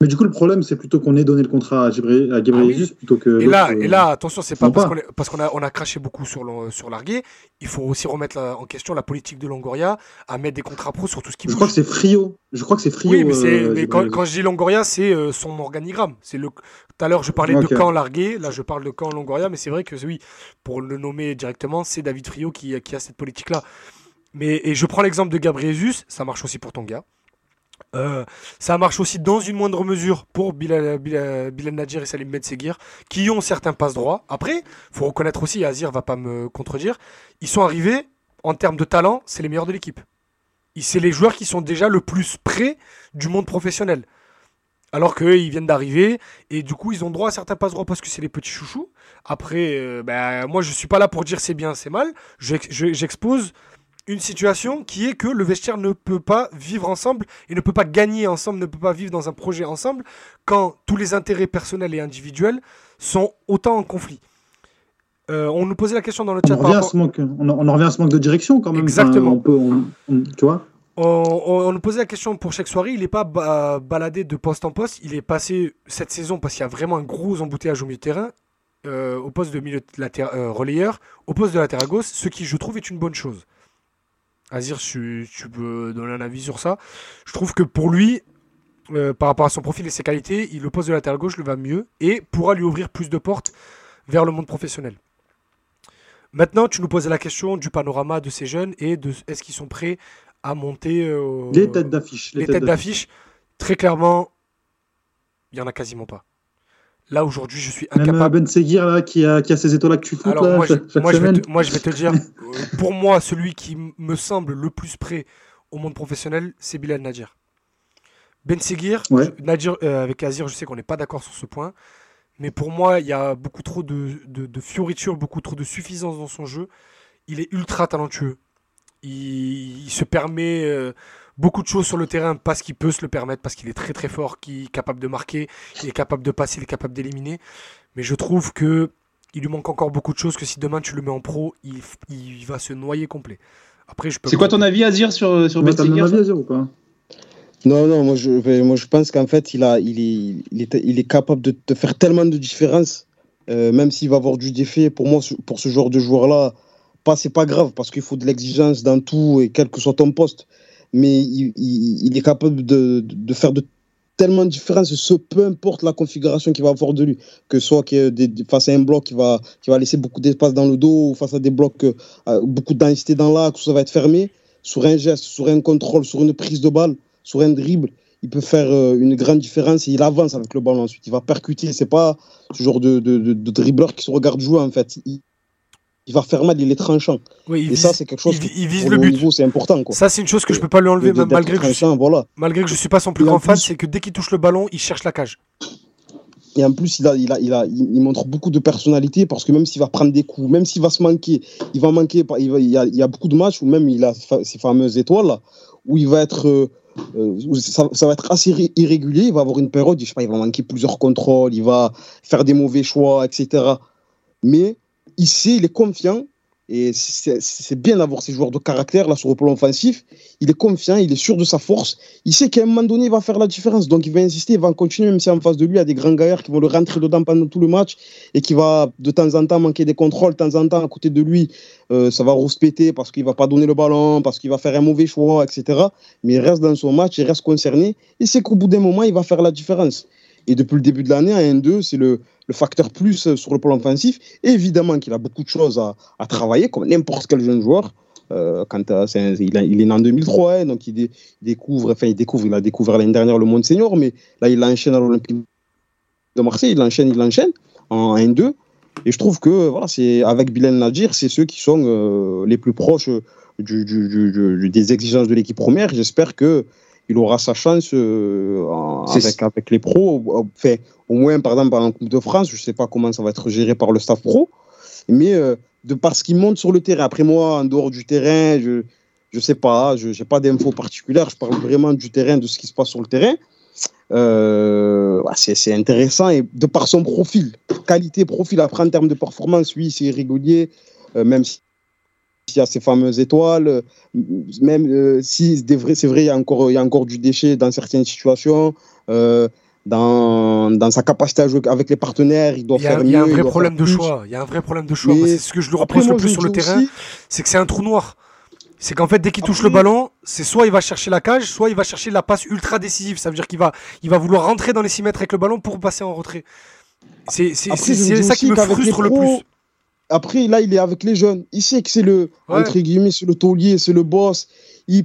Mais du coup, le problème, c'est plutôt qu'on ait donné le contrat à Gabriel à Gabriel Ah oui. Plutôt que. Et là, et euh, là, attention, c'est pas parce qu'on a, on a craché beaucoup sur, le- sur Largué. Il faut aussi remettre la- en question la politique de Longoria à mettre des contrats pro sur tout ce qui Je crois que c'est Frio. Je crois que c'est Frio. Oui, mais, euh, mais quand, quand je dis Longoria, c'est euh, son organigramme. C'est le. Tout à l'heure, je parlais de camp Largué. Là, je parle de camp Longoria, mais c'est vrai que oui, pour le nommer directement, c'est David Frio qui, qui a cette politique-là. Mais et je prends l'exemple de Gabriel Jesus, ça marche aussi pour ton gars. Euh, ça marche aussi dans une moindre mesure pour Bilal, Bilal, Nadjir et Salim Benseguir, qui ont certains passes droits. Après, faut reconnaître aussi, Azir va pas me contredire, ils sont arrivés, en termes de talent, c'est les meilleurs de l'équipe. C'est les joueurs qui sont déjà le plus près du monde professionnel. Alors qu'eux, ils viennent d'arriver, et du coup, ils ont droit à certains passes droits parce que c'est les petits chouchous. Après, euh, ben, moi, je suis pas là pour dire c'est bien, c'est mal. J'ex- je- J'expose une situation qui est que le vestiaire ne peut pas vivre ensemble et ne peut pas gagner ensemble, ne peut pas vivre dans un projet ensemble quand tous les intérêts personnels et individuels sont autant en conflit. Euh, on nous posait la question dans le chat On, revient à ce manque, on, en- on en revient à ce manque de direction quand même. Exactement. Enfin, on peut, on- tu vois On, nous posait la question pour chaque soirée. Il n'est pas ba- baladé de poste en poste. Il est passé cette saison parce qu'il y a vraiment un gros embouteillage au milieu de terrain. euh, au poste de milieu de latér- euh, relayeur, au poste de latéral gauche, ce qui, je trouve, est une bonne chose. Azir, tu, tu peux donner un avis sur ça. Je trouve que pour lui, euh, par rapport à son profil et ses qualités, il, le poste de latéral gauche le va mieux et pourra lui ouvrir plus de portes vers le monde professionnel. Maintenant, tu nous poses la question du panorama de ces jeunes et de est-ce qu'ils sont prêts à monter euh, Les têtes d'affiche. les têtes d'affiche. Très clairement, il y en a quasiment pas. Là aujourd'hui, je suis Même euh, incapable. Ben Seguir, là, qui a, qui a ces étoiles-là que tu foutes, Alors là, moi, je, chaque, chaque moi, je vais semaine. te, moi, je vais te dire, euh, pour moi, celui qui me semble le plus près au monde professionnel, c'est Bilal Nadir. Ben Seguir, Ouais. je- Nadir, euh, avec Azir, je sais qu'on n'est pas d'accord sur ce point, mais pour moi, il y a beaucoup trop de, de, de fioritures, beaucoup trop de suffisance dans son jeu. Il est ultra talentueux. Il, il se permet euh, beaucoup de choses sur le terrain parce qu'il peut se le permettre, parce qu'il est très très fort, qu'il est capable de marquer, il est capable de passer, il est capable d'éliminer. Mais je trouve que il lui manque encore beaucoup de choses que si demain tu le mets en pro, il, va se noyer complet. Après, je peux C'est quoi ton avis, Azir, sur, sur Ouais, avis ou pas? Non, non, moi je, moi je pense qu'en fait, il, a, il, est, il, est, il est capable de, de faire tellement de différences, euh, même s'il va avoir du défait. Pour moi, pour ce genre de joueur-là, pas, c'est pas grave, parce qu'il faut de l'exigence dans tout, et quel que soit ton poste. Mais il, il, est capable de, de, faire de tellement de différences, ce, peu importe la configuration qu'il va avoir de lui, que soit que face à un bloc qui va, qui va laisser beaucoup d'espace dans le dos, ou face à des blocs, euh, beaucoup de densité dans l'axe, ça va être fermé, sur un geste, sur un contrôle, sur une prise de balle, sur un dribble, il peut faire euh, une grande différence et il avance avec le ballon ensuite. Il va percuter. C'est pas ce genre de, de, de, dribbleur qui se regarde jouer en fait. Il va faire mal, il est tranchant. Oui, il et vise, ça, c'est quelque chose il, il vise pour le but. niveau, c'est important. Quoi. Ça, c'est une chose que je peux pas lui enlever, De- malgré que, je, voilà. malgré que je suis pas son plus Et grand fan, c'est que dès qu'il touche le ballon, il cherche la cage. Et en plus, il, a, il, a, il, a, il, montre beaucoup de personnalité parce que même s'il va prendre des coups, même s'il va se manquer, il va manquer. Il, va- il, y a, il y a beaucoup de matchs où même il a ces fameuses étoiles là, où il va être. euh, euh, ça, ça va être assez irré- irrégulier. Il va avoir une période, je sais pas, il va manquer plusieurs contrôles, il va faire des mauvais choix, etc. Mais ici, il est confiant et c'est bien d'avoir ces joueurs de caractère là sur le plan offensif. Il est confiant, il est sûr de sa force. Il sait qu'à un moment donné, il va faire la différence. Donc il va insister, il va continuer, même si en face de lui, il y a des grands gaillards qui vont le rentrer dedans pendant tout le match et qui va de temps en temps manquer des contrôles. De temps en temps, à côté de lui, euh, ça va rouspéter parce qu'il va pas donner le ballon, parce qu'il va faire un mauvais choix, etc. Mais il reste dans son match, il reste concerné. Et c'est qu'au bout d'un moment, il va faire la différence. Et depuis le début de l'année, à 1-2, c'est le, facteur plus sur le plan offensif. Évidemment qu'il a beaucoup de choses à, travailler, comme n'importe quel jeune joueur. Euh, quand, euh, il, est né en 2003, hein, donc il, dé- il découvre, enfin il découvre, il a découvert l'année dernière le monde senior, mais là il enchaîne à l'Olympique de Marseille, il enchaîne, il enchaîne en 1-2. Et je trouve que voilà, c'est avec Bilal Nadir, c'est ceux qui sont euh, les plus proches des exigences de l'équipe première. J'espère que il aura sa chance euh, en- avec, avec les pros. Enfin, au moins, par exemple, en Coupe de France, je ne sais pas comment ça va être géré par le staff pro, mais euh, de par ce qu'il monte sur le terrain. Après moi, en dehors du terrain, je ne sais pas, je n'ai pas d'infos particulières. Je parle vraiment du terrain, de ce qui se passe sur le terrain. Euh, c'est intéressant et de par son profil, qualité, profil, après en termes de performance, oui, c'est régulier, euh, même si s'il y a ces fameuses étoiles, euh, même euh, si c'est vrai, c'est vrai, il y, a encore, il y a encore du déchet dans certaines situations, euh, dans, dans sa capacité à jouer avec les partenaires, il doit Il y a, faire il y a un mieux, vrai problème de choix. Il y a un vrai problème de choix. C'est ce que je lui reproche le plus sur le terrain, c'est que c'est un trou noir. C'est qu'en fait, dès qu'il touche le ballon, c'est soit il va chercher la cage, soit il va chercher la passe ultra décisive. Ça veut dire qu'il va, il va vouloir rentrer dans les 6 mètres avec le ballon pour passer en retrait. C'est ça qui me frustre le plus. Après, là, il est avec les jeunes. Il sait que c'est le, Ouais. entre guillemets, c'est le taulier, c'est le boss. Il,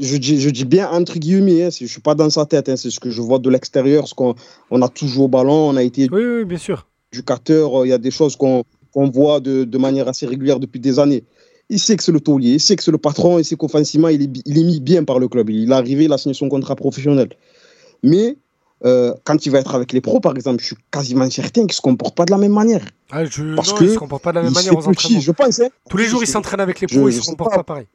je, dis, je dis bien entre guillemets, hein, je suis pas dans sa tête, hein, c'est ce que je vois de l'extérieur, ce qu'on on a toujours au ballon, on a été Oui, oui, bien sûr. éducateur, euh, il y a des choses qu'on qu'on voit de, de manière assez régulière depuis des années. Il sait que c'est le taulier, il sait que c'est le patron, il sait qu'offensivement, il est, il est mis bien par le club. Il est arrivé, il a signé son contrat professionnel. Mais euh, quand il va être avec les pros, par exemple, je suis quasiment certain qu'il ne se comporte pas de la même manière. Ah, je, Parce non, que il se comporte pas de la même il manière aux entraînements. je pense. hein. Tous les jours, il s'entraîne avec les je- pros, il je se sais comporte pas. pas pareil.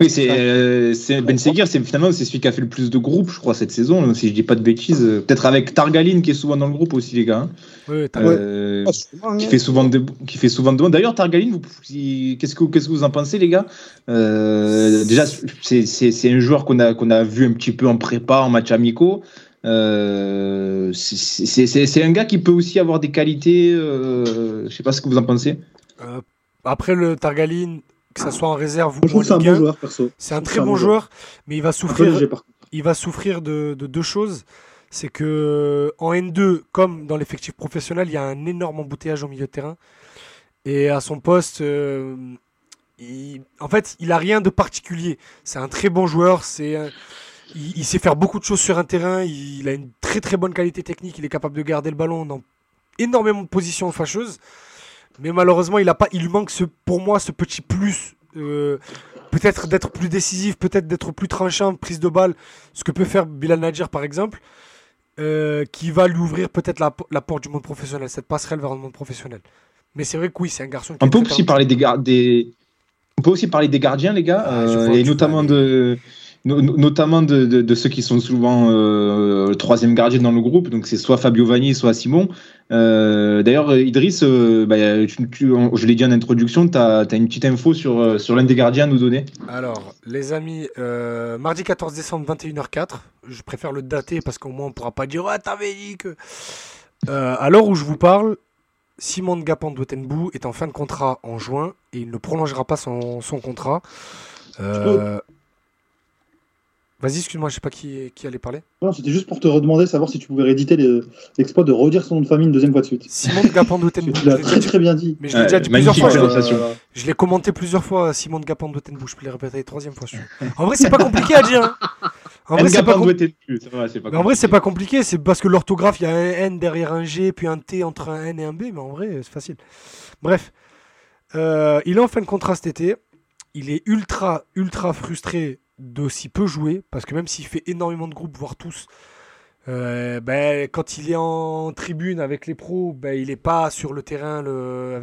Oui, c'est euh, c'est Ben Seguir, c'est finalement c'est celui qui a fait le plus de groupes, je crois, cette saison, si je dis pas de bêtises. Peut-être avec Targaline qui est souvent dans le groupe aussi, les gars. hein. Oui, Euh, qui hein. fait souvent de qui fait souvent de demandes. D'ailleurs, Targaline, qu'est-ce que vous en pensez, les gars? Euh, Déjà, c'est un joueur qu'on a qu'on a vu un petit peu en prépa, en match amicaux. Euh, c'est- un gars qui peut aussi avoir des qualités. euh, je sais pas ce que vous en pensez. Euh, après le Targaline, que ça soit en réserve ou en c'est un Ligue bon 1, joueur, perso. c'est un très bon joueur, mais il va souffrir. léger, il va souffrir de, de deux choses. C'est que en N2, comme dans l'effectif professionnel, il y a un énorme embouteillage au milieu de terrain. Et à son poste, euh, il- en fait, il a rien de particulier. C'est un très bon joueur. C'est, il, il sait faire beaucoup de choses sur un terrain. Il, il a une très très bonne qualité technique. Il est capable de garder le ballon dans énormément de positions fâcheuses. Mais malheureusement, il a pas, il lui manque ce, pour moi ce petit plus. euh, peut-être d'être plus décisif, peut-être d'être plus tranchant, prise de balle, ce que peut faire Bilal Nadjer par exemple, euh, qui va lui ouvrir peut-être la, la porte du monde professionnel, cette passerelle vers le monde professionnel. Mais c'est vrai que oui, c'est un garçon qui On peut aussi parler des, des... On peut aussi parler des gardiens, les gars, Ah, euh, et notamment de, no- no- notamment de, de- de ceux qui sont souvent euh, le troisième gardien dans le groupe. Donc c'est soit Fabio Vanni, soit Simon. Euh, D'ailleurs, Idriss, euh, bah, tu- tu- on- je l'ai dit en introduction, tu as, une petite info sur, sur l'un des gardiens à nous donner. Alors, les amis, mardi 14 décembre, 21h04. Je préfère le dater parce qu'au moins on pourra pas dire Ah, t'avais dit que. À l'heure où je vous parle, Simon Gapan de Wettenbou est en fin de contrat en juin et il ne prolongera pas son, son contrat. Euh, Vas-y, excuse-moi, je sais pas qui, qui allait parler. Non, C'était juste pour te redemander, savoir si tu pouvais rééditer l'exploit de redire son nom de famille une deuxième fois de suite. Simon Gapan de Wettenbou. Tu Je l'as l'ai très dit- très bien dit. Mais je l'ai Ouais, déjà dit plusieurs fois. je-. Euh, l'ai commenté plusieurs fois, Simon de Gapan de Wettenbou. Je peux les répéter une troisième fois. En vrai, c'est pas compliqué à dire. hein. En vrai, c'est pas, com- pas compliqué. C'est parce que l'orthographe, il y a un N derrière un G, puis un T entre un N et un B. Mais en vrai, c'est facile. Bref. Euh, il est en fin de contrat cet été. Il est ultra, ultra frustré d'aussi peu jouer. Parce que même s'il fait énormément de groupes, voire tous, euh, ben, quand il est en tribune avec les pros, ben, il n'est pas sur le terrain euh,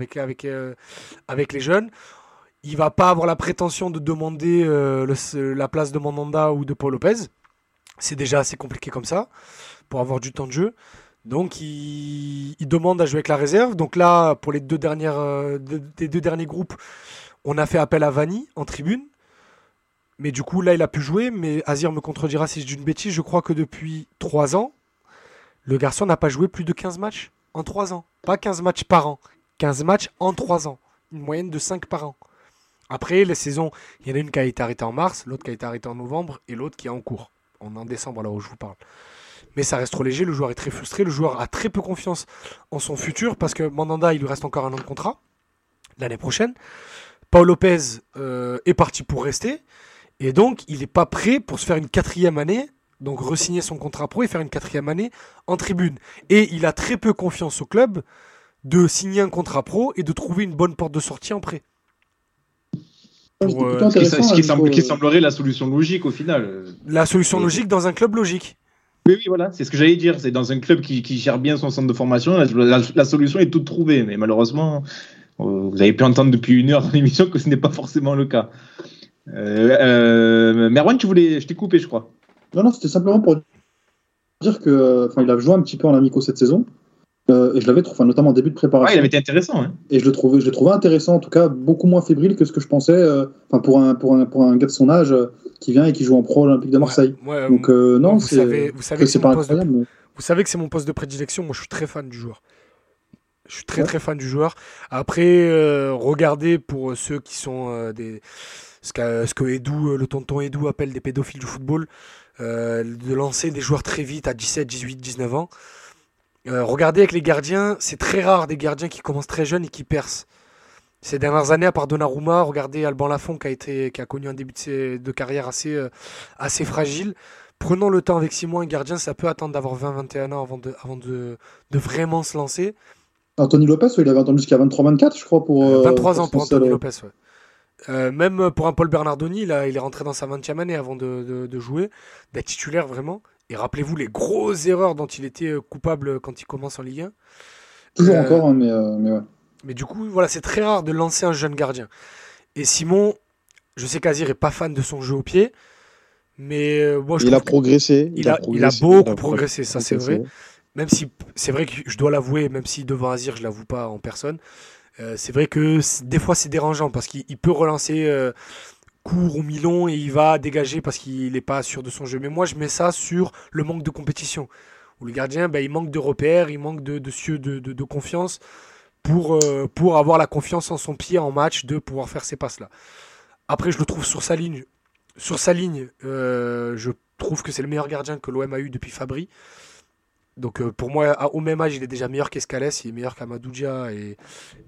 avec les jeunes. Il va pas avoir la prétention de demander euh, la place de Mandanda ou de Paul Lopez. C'est déjà assez compliqué comme ça pour avoir du temps de jeu. Donc il, demande à jouer avec la réserve. Donc là, pour les deux, dernières, deux- derniers groupes, on a fait appel à Vanni en tribune. Mais du coup, là, il a pu jouer. Mais Azir me contredira si je dis une bêtise. Je crois que depuis 3 ans, le garçon n'a pas joué plus de 15 matchs en 3 ans. Pas 15 matchs par an. 15 matchs en 3 ans. Une moyenne de 5 par an. Après, les saisons, il y en a une qui a été arrêtée en mars, l'autre qui a été arrêtée en novembre et l'autre qui est en cours. On est en décembre là où je vous parle. Mais ça reste trop léger, le joueur est très frustré, le joueur a très peu confiance en son futur parce que Mandanda, il lui reste encore un an de contrat l'année prochaine. Paul Lopez euh, est parti pour rester et donc il n'est pas prêt pour se faire une quatrième année, donc re-signer son contrat pro et faire une quatrième année en tribune. Et il a très peu confiance au club de signer un contrat pro et de trouver une bonne porte de sortie en prêt. Pour, euh, Ce qui, intéressant, ce qui hein, semble- niveau, qui euh, semblerait la solution logique au final. La solution logique dans un club logique. Oui, oui, voilà, c'est ce que j'allais dire. C'est dans un club qui, qui gère bien son centre de formation, la, la- la solution est toute trouvée. Mais malheureusement, euh, vous avez pu entendre depuis une heure dans l'émission que ce n'est pas forcément le cas. Euh, euh, Merwan, tu voulais, je t'ai coupé, je crois. Non, non, c'était simplement pour dire que, enfin, il a joué un petit peu en amico cette saison. Euh, et je l'avais trouvé, enfin, notamment en début de Ouais, préparation. il avait été intéressant. Hein. Et je le trouvais, je le trouvais intéressant, en tout cas beaucoup moins fébrile que ce que je pensais. euh, Enfin, pour un, pour un, pour un gars de son âge euh, qui vient et qui joue en pro Olympique de Marseille. Ouais, Donc euh, non, vous c'est savez, vous savez que que c'est c'est pas mon poste de- incroyable. mais- Vous savez que c'est mon poste de prédilection. Moi, je suis très fan du joueur. Je suis très Ouais. très fan du joueur. Après, euh, regardez pour ceux qui sont euh, des ce, que Edu, euh, le tonton Edu appelle des pédophiles du football, euh, de lancer des joueurs très vite à 17, 18, 19 ans. Euh, regardez avec les gardiens, c'est très rare des gardiens qui commencent très jeunes et qui percent. Ces dernières années, à part Donnarumma, regardez Alban Lafont qui a, été, qui a connu un début de, carrière assez, euh, assez fragile. Prenons le temps avec Simon, un gardien, ça peut attendre d'avoir 20-21 ans avant, de, avant de, de vraiment se lancer. Anthony Lopez, il avait entendu jusqu'à 23-24, je crois, pour. euh, 23 ans pour seul- Anthony Lopez. ouais. Euh, même pour un Paul Bernardoni, là, il est rentré dans sa 20e année avant de, de- de jouer, d'être titulaire vraiment. Et rappelez-vous les grosses erreurs dont il était euh, coupable quand il commence en Ligue 1. Toujours Euh, encore, hein, mais, euh, mais ouais. Mais du coup, voilà, c'est très rare de lancer un jeune gardien. Et Simon, je sais qu'Azir est pas fan de son jeu au pied, mais moi je Il a progressé. il a, il a progressé, beaucoup il a progressé, ça c'est vrai. Même si c'est vrai que je dois l'avouer, même si devant Azir je l'avoue pas en personne, euh, c'est vrai que des fois c'est dérangeant parce qu'il il peut relancer euh, court ou mi-long et il va dégager parce qu'il n'est pas sûr de son jeu. Mais moi, je mets ça sur le manque de compétition. Où le gardien, ben, il manque de repères, il manque de, de, de, confiance pour, euh, pour avoir la confiance en son pied en match de pouvoir faire ces passes-là. Après, je le trouve sur sa ligne. Sur sa ligne, je trouve que c'est le meilleur gardien que l'OM a eu depuis Fabry. Donc euh, pour moi, au même âge, il est déjà meilleur qu'Escalès, il est meilleur qu'Amadoudia et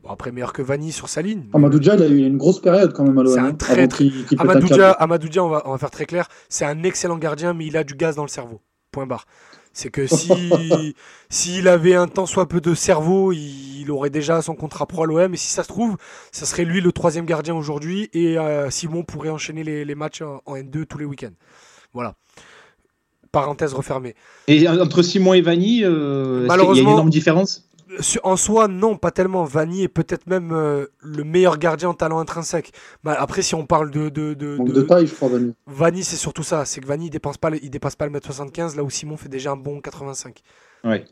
bon, après meilleur que Vanny sur sa ligne. Amadoudia, il a eu une grosse période quand même à l'OM. C'est un très, très... Amadoudia, on va, on va faire très clair, c'est un excellent gardien, mais il a du gaz dans le cerveau. Point barre. C'est que si s'il avait un temps soit peu de cerveau, il, aurait déjà son contrat pro à l'OM. Et si ça se trouve, ça serait lui le troisième gardien aujourd'hui. Et euh, Simon pourrait enchaîner les, les matchs en, en N2 tous les week-ends. Voilà parenthèse refermée. Et entre Simon et Vanny, euh, il y a une énorme différence? en soi, non, pas tellement. Vanny est peut-être même euh, le meilleur gardien en talent intrinsèque. Bah, après, si on parle de. De, de, de... taille, je crois, Vanny. Vanny, c'est surtout ça. C'est que Vanny, il dépasse pas, il dépasse pas le mètre 75, là où Simon fait déjà un bon 85. Ouais.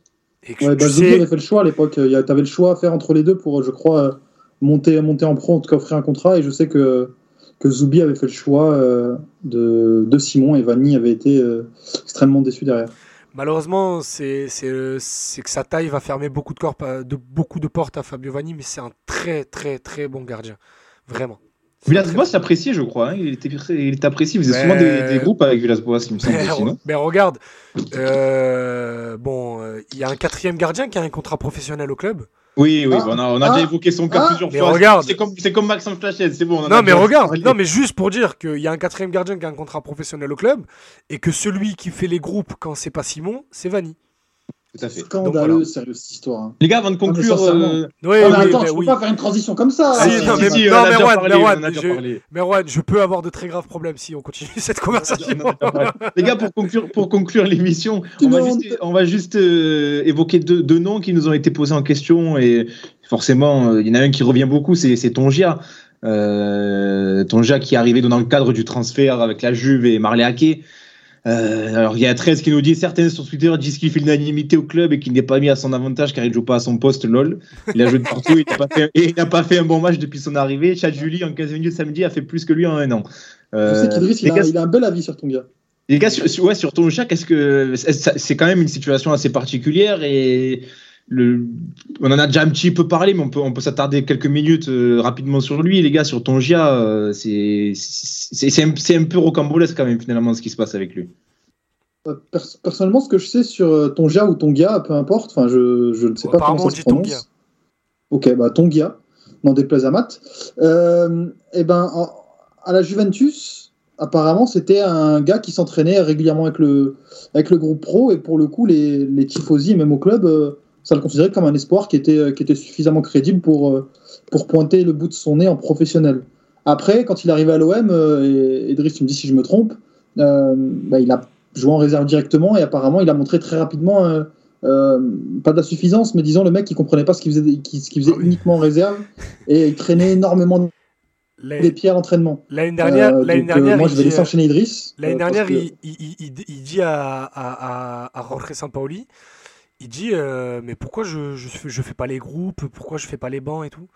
Et que ouais, bah, sais... avait fait le choix à l'époque. Tu avais le choix à faire entre les deux pour, je crois, monter, monter en pro, en tout cas offrir un contrat. Et je sais que que Zoubi avait fait le choix euh, de, de, Simon et Vanny avait été euh, extrêmement déçu derrière. Malheureusement, c'est que sa taille va fermer beaucoup de, corps, de, beaucoup de portes à Fabio Vanni, mais c'est un très très très bon gardien. Vraiment. Villas-Boas l'appréciait, je crois. Hein. Il, était, il était apprécié. Il faisait souvent des, groupes avec Villas-Boas, il me semble. Mais, mais regarde, euh, bon, il y a un quatrième gardien qui a un contrat professionnel au club. Oui, oui, ah. on a, on a déjà ah. évoqué son cas ah. plusieurs fois. Regarde. C'est comme, comme Maxence Flachet, c'est bon. non, mais regarde, non, mais juste pour dire qu'il y a un quatrième gardien qui a un contrat professionnel au club et que celui qui fait les groupes quand c'est pas Simon, c'est Vanny. Tout à fait. Scandaleux, sérieux cette histoire. Hein. Les gars, avant de conclure. Euh... Oui, oui, attends, je peux pas faire une transition comme ça. Ah, non, mais, si, non, Merwan, je... Merwan, je peux avoir de très graves problèmes si on continue cette conversation. Les gars, pour conclure, pour conclure l'émission, on, va juste, on va juste euh, évoquer deux, deux, noms qui nous ont été posés en question et forcément, euh, il y en a un qui revient beaucoup, c'est Tongia. Euh, Tongia qui est arrivé dans le cadre du transfert avec la Juve et Marley. Euh, alors il y a 13 qui nous dit certains sur Twitter disent qu'il fait l'unanimité au club et qu'il n'est pas mis à son avantage car il joue pas à son poste lol. Il a joué de partout il n'a pas, fait, et il n'a pas fait un bon match depuis son arrivée. Chad Julie en 15 minutes samedi a fait plus que lui en un an. Euh, Je sais qu'Idriss il, il, a un bel avis sur ton gars. Les gars, sur, ouais, sur ton chat, qu'est-ce que c'est quand même une situation assez particulière et on en a déjà un petit peu parlé, mais on peut, on peut s'attarder quelques minutes euh, rapidement sur lui. Les gars, sur Tongia, euh, c'est un, un, peu rocambolesque quand même, finalement, ce qui se passe avec lui. Euh, personnellement, ce que je sais sur Tongia ou Tonga, peu importe, enfin, je, je ne sais pas comment ça se prononce. Ok, bah Tongia, n'en déplaise à Matt. et ben, à la Juventus, apparemment, c'était un gars qui s'entraînait régulièrement avec le, avec le groupe pro, et pour le coup, les, les tifosi, même au club, ça le considérait comme un espoir qui était, euh, qui était suffisamment crédible pour, euh, pour pointer le bout de son nez en professionnel. Après, quand il est arrivé à l'OM, euh, et Edris, tu me dis si je me trompe, bah, il a joué en réserve directement et apparemment il a montré très rapidement, pas d'insuffisance, mais disons le mec qui comprenait pas ce qu'il faisait, qui, faisait uniquement en réserve et il traînait énormément des pieds à l'entraînement. L'année dernière, l'année dernière, moi je vais laisser enchaîner Idriss. L'année dernière, il, il, il, dit à, à, à, à Jorge Sampaoli il dit euh, mais pourquoi je, je, je, fais pas les groupes, pourquoi je fais pas les bancs et tout.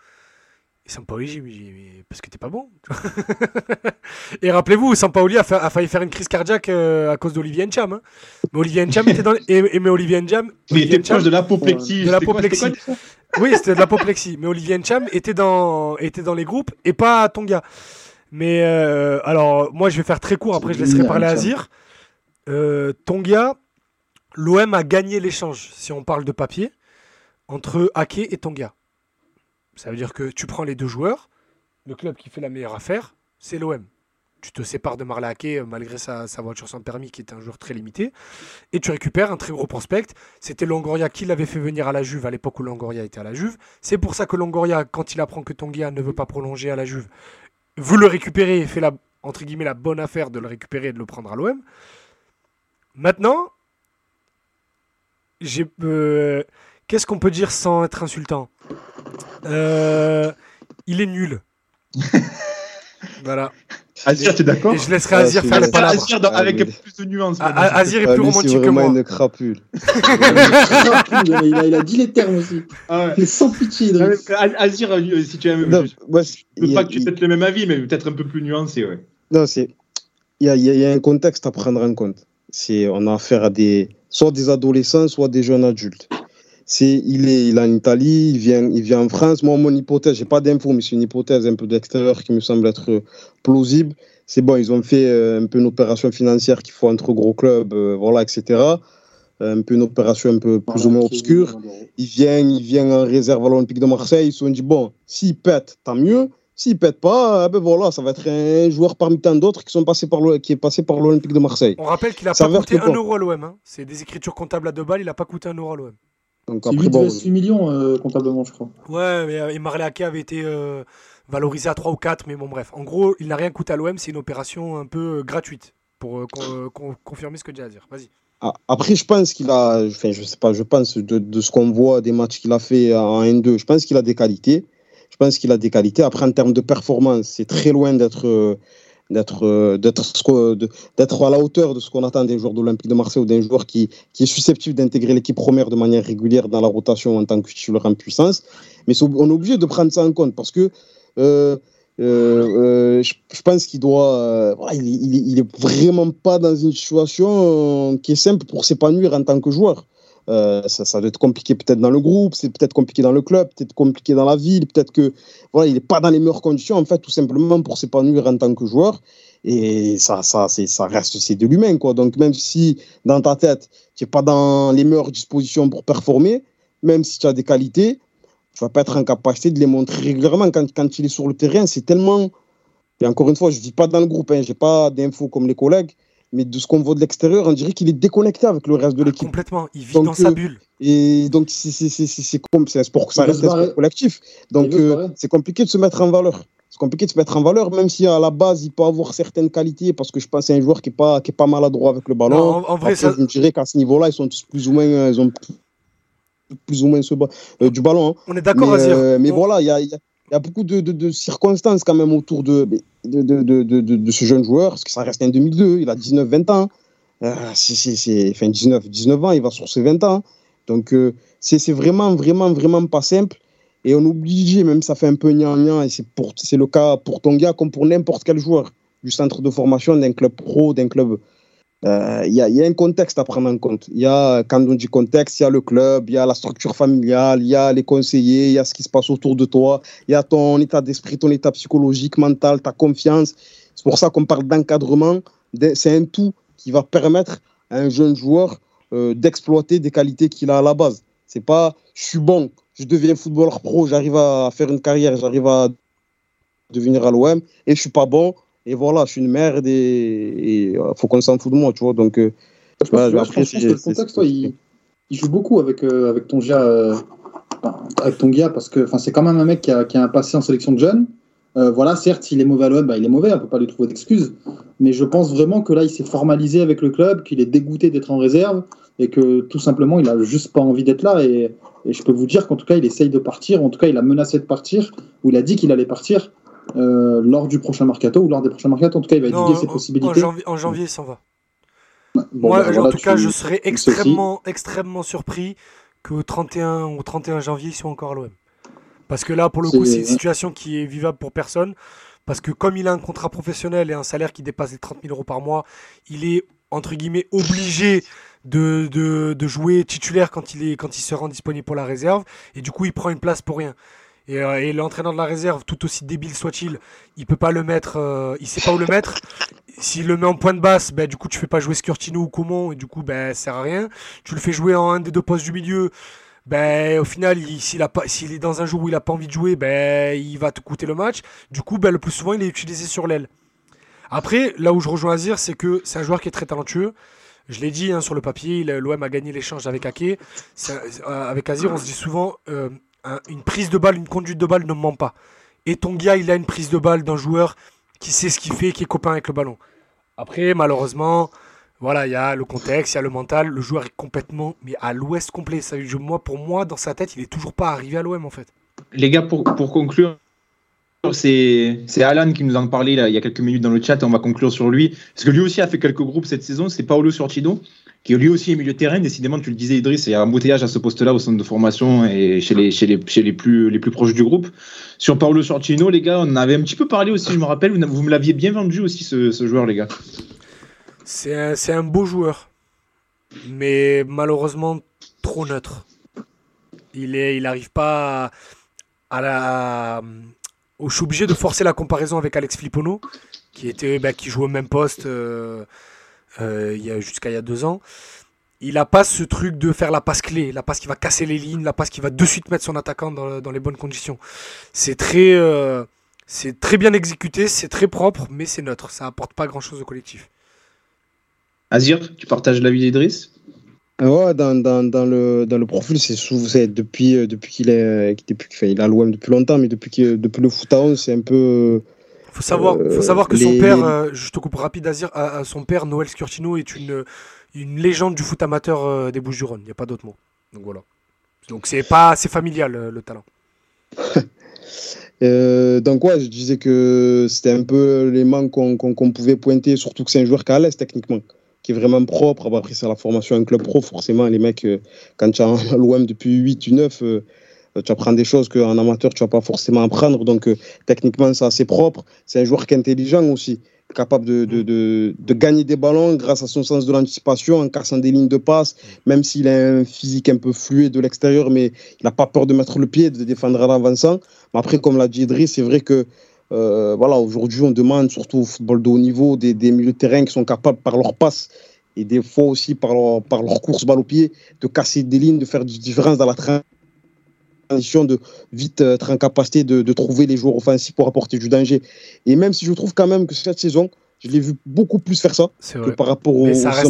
Et Sampaoli, j'ai dit parce que t'es pas bon. et rappelez-vous, Sampaoli a, a failli faire une crise cardiaque euh, à cause d'Olivier Ncham. Hein. Mais Olivier Ncham était dans et, mais Olivier Ncham, il était proche de l'apoplexie. De l'apoplexie. oui, c'était de l'apoplexie. Mais Olivier Ncham était dans était dans les groupes et pas Tonga. Mais euh, alors moi je vais faire très court. Après je laisserai parler à Azir. Tonga, l'OM a gagné l'échange, si on parle de papier, entre Ake et Tonga. Ça veut dire que tu prends les deux joueurs, le club qui fait la meilleure affaire, c'est l'OM. Tu te sépares de Marla Ake euh, malgré sa, voiture sans permis qui est un joueur très limité. Et tu récupères un très gros prospect. C'était Longoria qui l'avait fait venir à la Juve à l'époque où Longoria était à la Juve. C'est pour ça que Longoria, quand il apprend que Tonga ne veut pas prolonger à la Juve, veut le récupérer et fait la, entre guillemets, la bonne affaire de le récupérer et de le prendre à l'OM. Maintenant, euh, qu'est-ce qu'on peut dire sans être insultant? Euh, Il est nul. voilà. Azir, tu es d'accord je laisserai Azir faire le palabre. Azir avec plus de nuances. Azir est plus romantique que moi. une crapule. il, a, il a dit les termes aussi. Ah Il est sans pitié. Azir, euh, si tu aimes. Non, moi, je veux pas que tu aies le même avis, mais peut-être un peu plus nuancé, ouais. Non, c'est. Il y y a un contexte à prendre en compte. C'est, on a affaire à des, soit des adolescents, soit des jeunes adultes. C'est, il est, il est en Italie, il vient, il vient en France. Moi, mon hypothèse, j'ai pas d'infos, mais c'est une hypothèse un peu d'extérieur qui me semble être euh, plausible. C'est bon, ils ont fait euh, un peu une opération financière qu'il faut entre gros clubs, euh, voilà, etc. Un peu une opération un peu plus ou moins obscure. Il vient, il vient en réserve à l'Olympique de Marseille. Ils se sont dit, bon, s'il pète, tant mieux. S'il pète pas, eh ben voilà, ça va être un joueur parmi tant d'autres qui, sont passés par le, qui est passé par l'Olympique de Marseille. On rappelle qu'il a Ça pas coûté dire 1 que euro à l'OM. Hein. C'est des écritures comptables à deux balles, il a pas coûté 1 euro à l'OM. Donc après, 8, bon, 8 millions euh, comptablement, je crois. Ouais, mais euh, et Marley Ake avait été euh, valorisé à 3 ou 4, mais bon, bref. En gros, il n'a rien coûté à l'OM, c'est une opération un peu euh, gratuite. Pour euh, con- euh, con- confirmer ce que j'ai à dire. Vas-y. Ah, Après, je pense qu'il a, enfin, je sais pas, je pense de, de ce qu'on voit des matchs qu'il a fait en N2, je pense qu'il a des qualités. Je pense qu'il a des qualités. Après, en termes de performance, c'est très loin d'être, euh, euh, d'être, de- à la hauteur de ce qu'on attend des joueurs d'Olympique de Marseille ou d'un joueur qui, qui est susceptible d'intégrer l'équipe première de manière régulière dans la rotation en tant que titulaire en puissance. Mais on est obligé de prendre ça en compte parce que euh, je, pense qu'il doit. il, vraiment pas dans une situation qui est simple pour s'épanouir en tant que joueur. Euh, ça, ça doit être compliqué peut-être dans le groupe, c'est peut-être compliqué dans le club, peut-être compliqué dans la ville, peut-être que voilà, il n'est pas dans les meilleures conditions en fait, tout simplement pour s'épanouir en tant que joueur. Et ça, ça, ça reste c'est de l'humain quoi. Donc même si dans ta tête tu n'es pas dans les meilleures dispositions pour performer, même si tu as des qualités, tu vas pas être en capacité de les montrer régulièrement quand, quand il est sur le terrain. C'est tellement. Et encore une fois, je ne vis pas dans le groupe, hein, je n'ai pas d'infos comme les collègues, mais de ce qu'on voit de l'extérieur, on dirait qu'il est déconnecté avec le reste de l'équipe. Complètement. Il vit Donc, dans sa euh, bulle. Et donc, c'est c'est- c'est- c'est- c'est comme c'est un sport, ça reste un sport collectif. Donc, euh, c'est compliqué de se mettre en valeur. C'est compliqué de se mettre en valeur, même si à la base, il peut avoir certaines qualités, parce que je pense que c'est un joueur qui n'est pas, qui est pas maladroit avec le ballon. Non, en, en vrai, Après, ça, je me dirais qu'à ce niveau-là, ils sont tous plus ou moins, ils ont plus ou moins ce ba- euh, du ballon. hein. on est d'accord, mais, euh, mais On- voilà, il y a, il y a- il y a beaucoup de, de- circonstances quand même autour de, de, ce jeune joueur, parce que ça reste un 2002, il a 19-20 ans. Euh, c'est, enfin, 19, 19 ans, il va sur ses 20 ans. Donc, euh, c'est, vraiment, vraiment, vraiment pas simple. Et on est obligé, même ça fait un peu gnangnan, et c'est, c'est le cas pour Tonga comme pour n'importe quel joueur du centre de formation, d'un club pro, d'un club. Euh, Il il y a un contexte à prendre en compte. Il y a, quand on dit contexte, il y a le club, il y a la structure familiale, il y a les conseillers, il y a ce qui se passe autour de toi, il y a ton état d'esprit, ton état psychologique, mental, ta confiance. C'est pour ça qu'on parle d'encadrement. de- C'est un tout qui va permettre à un jeune joueur euh, d'exploiter des qualités qu'il a à la base. C'est pas je suis bon, je deviens footballeur pro, j'arrive à faire une carrière, j'arrive à devenir à l'OM et je suis pas bon et voilà, je suis une merde et il faut qu'on s'en fout de moi, tu vois. Donc euh, Je pense, je après, pense que le contexte, ouais, il, il joue beaucoup avec, euh, avec ton euh, enfin, avec ton parce que c'est quand même un mec qui a, qui a un passé en sélection de jeunes. Euh, voilà, certes, s'il est mauvais à l'OM, bah, il est mauvais, on peut pas lui trouver d'excuses. Mais je pense vraiment que là, il s'est formalisé avec le club, qu'il est dégoûté d'être en réserve et que tout simplement, il a juste pas envie d'être là. Et, et je peux vous dire qu'en tout cas, il essaye de partir. En tout cas, il a menacé de partir ou il a dit qu'il allait partir euh, lors du prochain mercato ou lors des prochains mercato. En tout cas, il va étudier ses en, possibilités. janvier, en janvier, il s'en va. Bon, Moi, bah, en tout cas, je serais extrêmement, extrêmement surpris qu'au 31, au 31 janvier, ils soient encore à l'OM. Parce que là, pour le coup, C'est- une situation qui est vivable pour personne. Parce que comme il a un contrat professionnel et un salaire qui dépasse les 30 000 euros par mois, il est, entre guillemets, obligé de, de, de jouer titulaire quand il, est, quand il se rend disponible pour la réserve. Et du coup, il prend une place pour rien. Et, euh, et l'entraîneur de la réserve, tout aussi débile soit-il, il peut pas le mettre, euh, il sait pas où le mettre. S'il le met en point de basse, ben, du coup, tu fais pas jouer Skurtino ou Coman, et du coup, ben, sert à rien. Tu le fais jouer en un des deux postes du milieu, ben, au final, il- s'il est dans un jour où il a pas envie de jouer, ben, il va te coûter le match. Du coup, ben, le plus souvent, il est utilisé sur l'aile. Après, là où je rejoins Azir, c'est que c'est un joueur qui est très talentueux. Je l'ai dit hein, sur le papier, l'OM a gagné l'échange avec Ake. Euh, avec Azir, on se dit souvent un- une prise de balle, une conduite de balle ne ment pas. Et Tonga, il a une prise de balle d'un joueur qui sait ce qu'il fait, qui est copain avec le ballon. Après, malheureusement, voilà, il y a le contexte, il y a le mental. Le joueur est complètement, mais à l'ouest complet. Ça, moi, pour moi, dans sa tête, il est toujours pas arrivé à l'OM en fait. Les gars, pour, pour conclure, c'est Alan qui nous en parlait il y a quelques minutes dans le chat. On va conclure sur lui. Parce que lui aussi a fait quelques groupes cette saison. C'est Paolo Sortido, qui lui aussi est milieu de terrain. Décidément, tu le disais, Idriss, il y a un embouteillage à ce poste-là au centre de formation et chez les, plus, proches du groupe. Sur Paolo Sortino, les gars, on avait un petit peu parlé aussi, je me rappelle. Vous, me l'aviez bien vendu aussi, ce, joueur, les gars. C'est un, beau joueur, mais malheureusement trop neutre. Il n'arrive pas à la. Au- Je suis obligé de forcer la comparaison avec Alex Flippono, qui était, bah, qui jouait au même poste euh, euh, jusqu'à il y a deux ans. Il n'a pas ce truc de faire la passe clé, la passe qui va casser les lignes, la passe qui va de suite mettre son attaquant dans, les bonnes conditions. C'est très, euh, c'est très bien exécuté, c'est très propre, mais c'est neutre. Ça apporte pas grand chose au collectif. Azir, tu partages l'avis d'Idriss? Ouais, dans, dans, dans, le, dans le profil, c'est souvent c'est depuis, euh, depuis qu'il est, qu'il- depuis, enfin, il a l'OM depuis longtemps, mais depuis, que, depuis le foot à 11, c'est un peu. Faut savoir, Euh, faut savoir que son père, les- euh, je te coupe rapide, à- à son père, Noël Scurtino, est une, une légende du foot amateur euh, des Bouches-du-Rhône. Il n'y a pas d'autre mot. Donc voilà. Donc c'est pas, c'est familial le talent. Euh, donc, ouais, je disais que c'était un peu les manques qu'on pouvait pointer, surtout que c'est un joueur qui à l'aise techniquement, qui est vraiment propre. Après, c'est la formation un club pro, forcément, les mecs, euh, quand tu as l'OM depuis 8 ou 9, euh, tu apprends des choses qu'en amateur, tu vas pas forcément apprendre. Donc, euh, techniquement, c'est assez propre. C'est un joueur qui est intelligent aussi, capable de, de, de, gagner des ballons grâce à son sens de l'anticipation, en cassant des lignes de passe, même s'il a un physique un peu fluide de l'extérieur, mais il n'a pas peur de mettre le pied, de défendre à l'avancant. Mais après, comme l'a dit Idriss, c'est vrai que euh, voilà, aujourd'hui, on demande, surtout au football de haut niveau, des, des milieux de terrain qui sont capables, par leur passe et des fois aussi par leur, par leur course balle au pied, de casser des lignes, de faire du différence dans la transition, de vite euh, être en capacité de, de trouver les joueurs offensifs pour apporter du danger. Et même si je trouve quand même que cette saison, je l'ai vu beaucoup plus faire ça que par rapport aux, ça reste-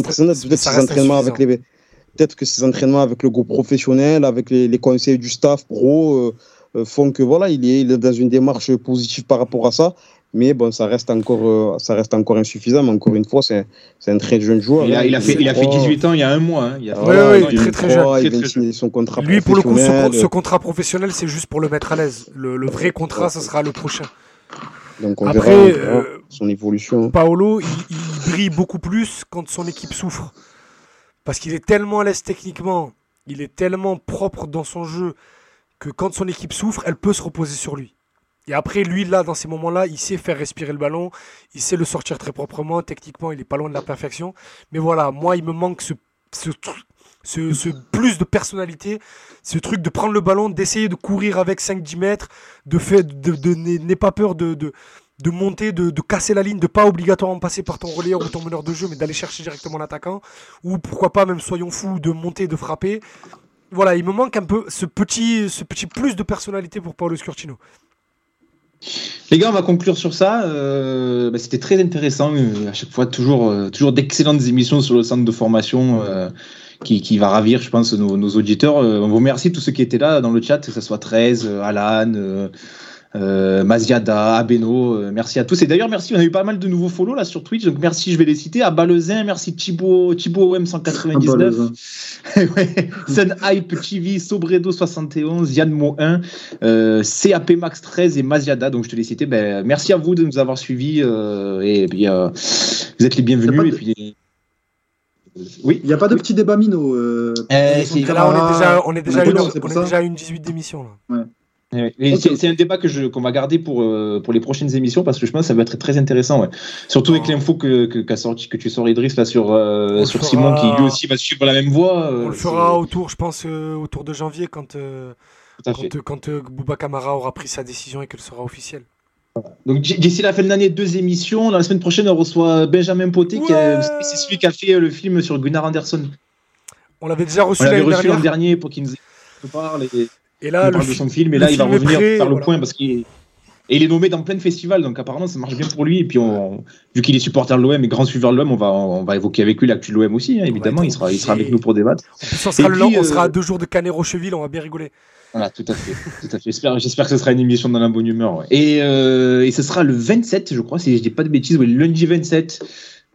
Peut-être ses entraînements avec les peut-être que ces entraînements avec le groupe professionnel, avec les, les conseils du staff pro, euh, font que voilà, il est, il est dans une démarche positive par rapport à ça. Mais bon, ça reste encore, euh, ça reste encore insuffisant. Mais encore une fois, c'est c'est un très jeune joueur. il a, hein. il, a fait, il a fait 18 ans il y a un mois. hein. Il a fait Ouais, 18 ouais, ans, il est très, très jeune. Il Très, vient de très signer son contrat Lui, pour le coup, ce, professionnel. con- ce contrat professionnel, c'est juste pour le mettre à l'aise. Le, le vrai contrat, ce sera le prochain. Donc on Après, verra, on verra euh, son évolution. Paolo, il, il brille beaucoup plus quand son équipe souffre. Parce qu'il est tellement à l'aise techniquement, il est tellement propre dans son jeu, que quand son équipe souffre, elle peut se reposer sur lui. Et après, lui, là, dans ces moments-là, il sait faire respirer le ballon, il sait le sortir très proprement, techniquement, il est pas loin de la perfection. Mais voilà, moi, il me manque ce, plus de personnalité, ce truc de prendre le ballon, d'essayer de courir avec 5-10 mètres, de fait, pas peur de, monter, de, de casser la ligne, de pas obligatoirement passer par ton relayeur ou ton meneur de jeu, mais d'aller chercher directement l'attaquant, ou pourquoi pas, même soyons fous, de monter, de frapper. Voilà, il me manque un peu ce petit, ce petit plus de personnalité pour Paolo Scurtino. Les gars, on va conclure sur ça. Euh, bah, C'était très intéressant. euh, à chaque fois, toujours, euh, toujours d'excellentes émissions sur le centre de formation qui, va ravir, je pense, nos, nos auditeurs. On vous remercie tous ceux qui étaient là dans le chat, que ce soit 13, euh, Alan, euh, Maziada, Abeno. euh, merci à tous. Et d'ailleurs, merci. On a eu pas mal de nouveaux follow là sur Twitch. Donc merci, je vais les citer. À Balezin, merci Thibaut, Thibaut OM199. ouais. Sun Hype, Chivi, Sobredo 71, Yann Mo 1, euh, CAP Max 13 et Maziada. Donc je te les cité. Ben, merci à vous de nous avoir suivis euh, et puis euh, vous êtes les bienvenus. Et de- puis oui. Il n'y a pas de petit débat minot. Euh, Eh, là, on est déjà, on est déjà, on est une, on est déjà une 18 d'émission. là. Ouais. C'est- un débat que je qu'on va garder pour euh, pour les prochaines émissions parce que je pense que ça va être très intéressant. Ouais. Surtout avec Oh. l'info que que, qu'a sorti, que tu sors Idriss là sur euh, sur fera- Simon qui lui aussi va suivre la même voie. euh, On le fera autour, je pense, autour de janvier, quand, quand, quand Bouba Kamara aura pris sa décision et qu'elle sera officielle. Donc d'ici la fin de l'année, deux émissions. Dans la semaine prochaine, on reçoit Benjamin Poté, Ouais. c'est celui qui a fait le film sur Gunnar Anderson. On l'avait déjà reçu On l'avait l'année reçu l'an dernière. dernier pour qu'il nous nous parle et Et là, le parle de son film. Et là, il va revenir prêt, faire le voilà. point parce qu'il est... Et il est nommé dans plein de festivals, donc apparemment ça marche bien pour lui. Et puis, on... vu qu'il est supporter de l'OM et grand suiveur de l'OM, on va, on va évoquer avec lui l'actu de l'OM aussi, hein, évidemment. Il sera, il sera avec nous pour débattre. en plus, on sera, le puis, on sera à euh, deux jours de Canet Rocheville, on va bien rigoler. Voilà, tout à fait. tout à fait. J'espère, j'espère que ce sera une émission dans la bonne humeur. ouais. Et, euh, et ce sera le 27, je crois, si je dis pas de bêtises, oui, le lundi 27.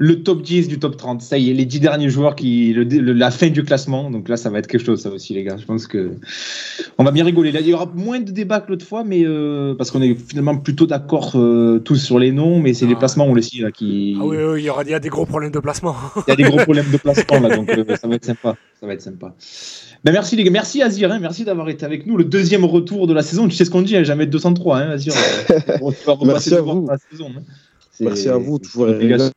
Le top 10 du top 30. Ça y est, les 10 derniers joueurs qui. Le, le- la fin du classement. Donc là, ça va être quelque chose, ça aussi, les gars. Je pense que. On va bien rigoler. Là, il y aura moins de débats que l'autre fois, mais. euh, parce qu'on est finalement plutôt d'accord euh, tous sur les noms, mais c'est les placements, on le sait, là, qui. Ah oui, oui, il y aura il y a des gros problèmes de placement. Il y a des gros problèmes de placement, là, donc euh, ça va être sympa. Ça va être sympa. Ben, merci, les gars. Merci, Azir. hein. Merci d'avoir été avec nous. Le deuxième retour de la saison. Tu sais ce qu'on dit, hein, jamais 203, hein, Azir. On va repasser Merci à vous. la saison, hein. Merci à vous, toujours les gars, régal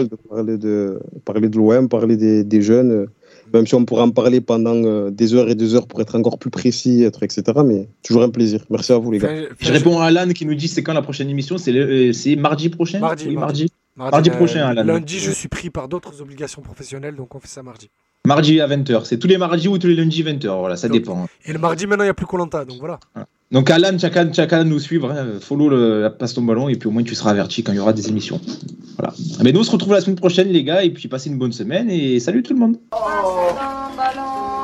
de parler de, parler de l'OM, parler des, des jeunes, euh, même si on pourrait en parler pendant euh, des heures et des heures pour être encore plus précis, être, etc. Mais toujours un plaisir. Merci à vous, les gars. Enfin, Je réponds à Alan qui nous dit c'est quand la prochaine émission? C'est le- euh, c'est mardi prochain? Mardi, Oui, mardi. mardi. Mardi prochain, Alan. Lundi, je suis pris par d'autres obligations professionnelles, donc on fait ça mardi. Mardi à 20h. C'est tous les mardis ou tous les lundis 20h. Voilà, ça Donc- dépend. Et le mardi, maintenant, il n'y a plus Colanta, donc voilà. Donc Alan, chacun, chacun nous suivre. hein. Follow le, passe ton ballon et puis au moins tu seras averti quand il y aura des émissions. Voilà. Mais nous on se retrouve la semaine prochaine les gars et puis passez une bonne semaine et salut tout le monde. Ballon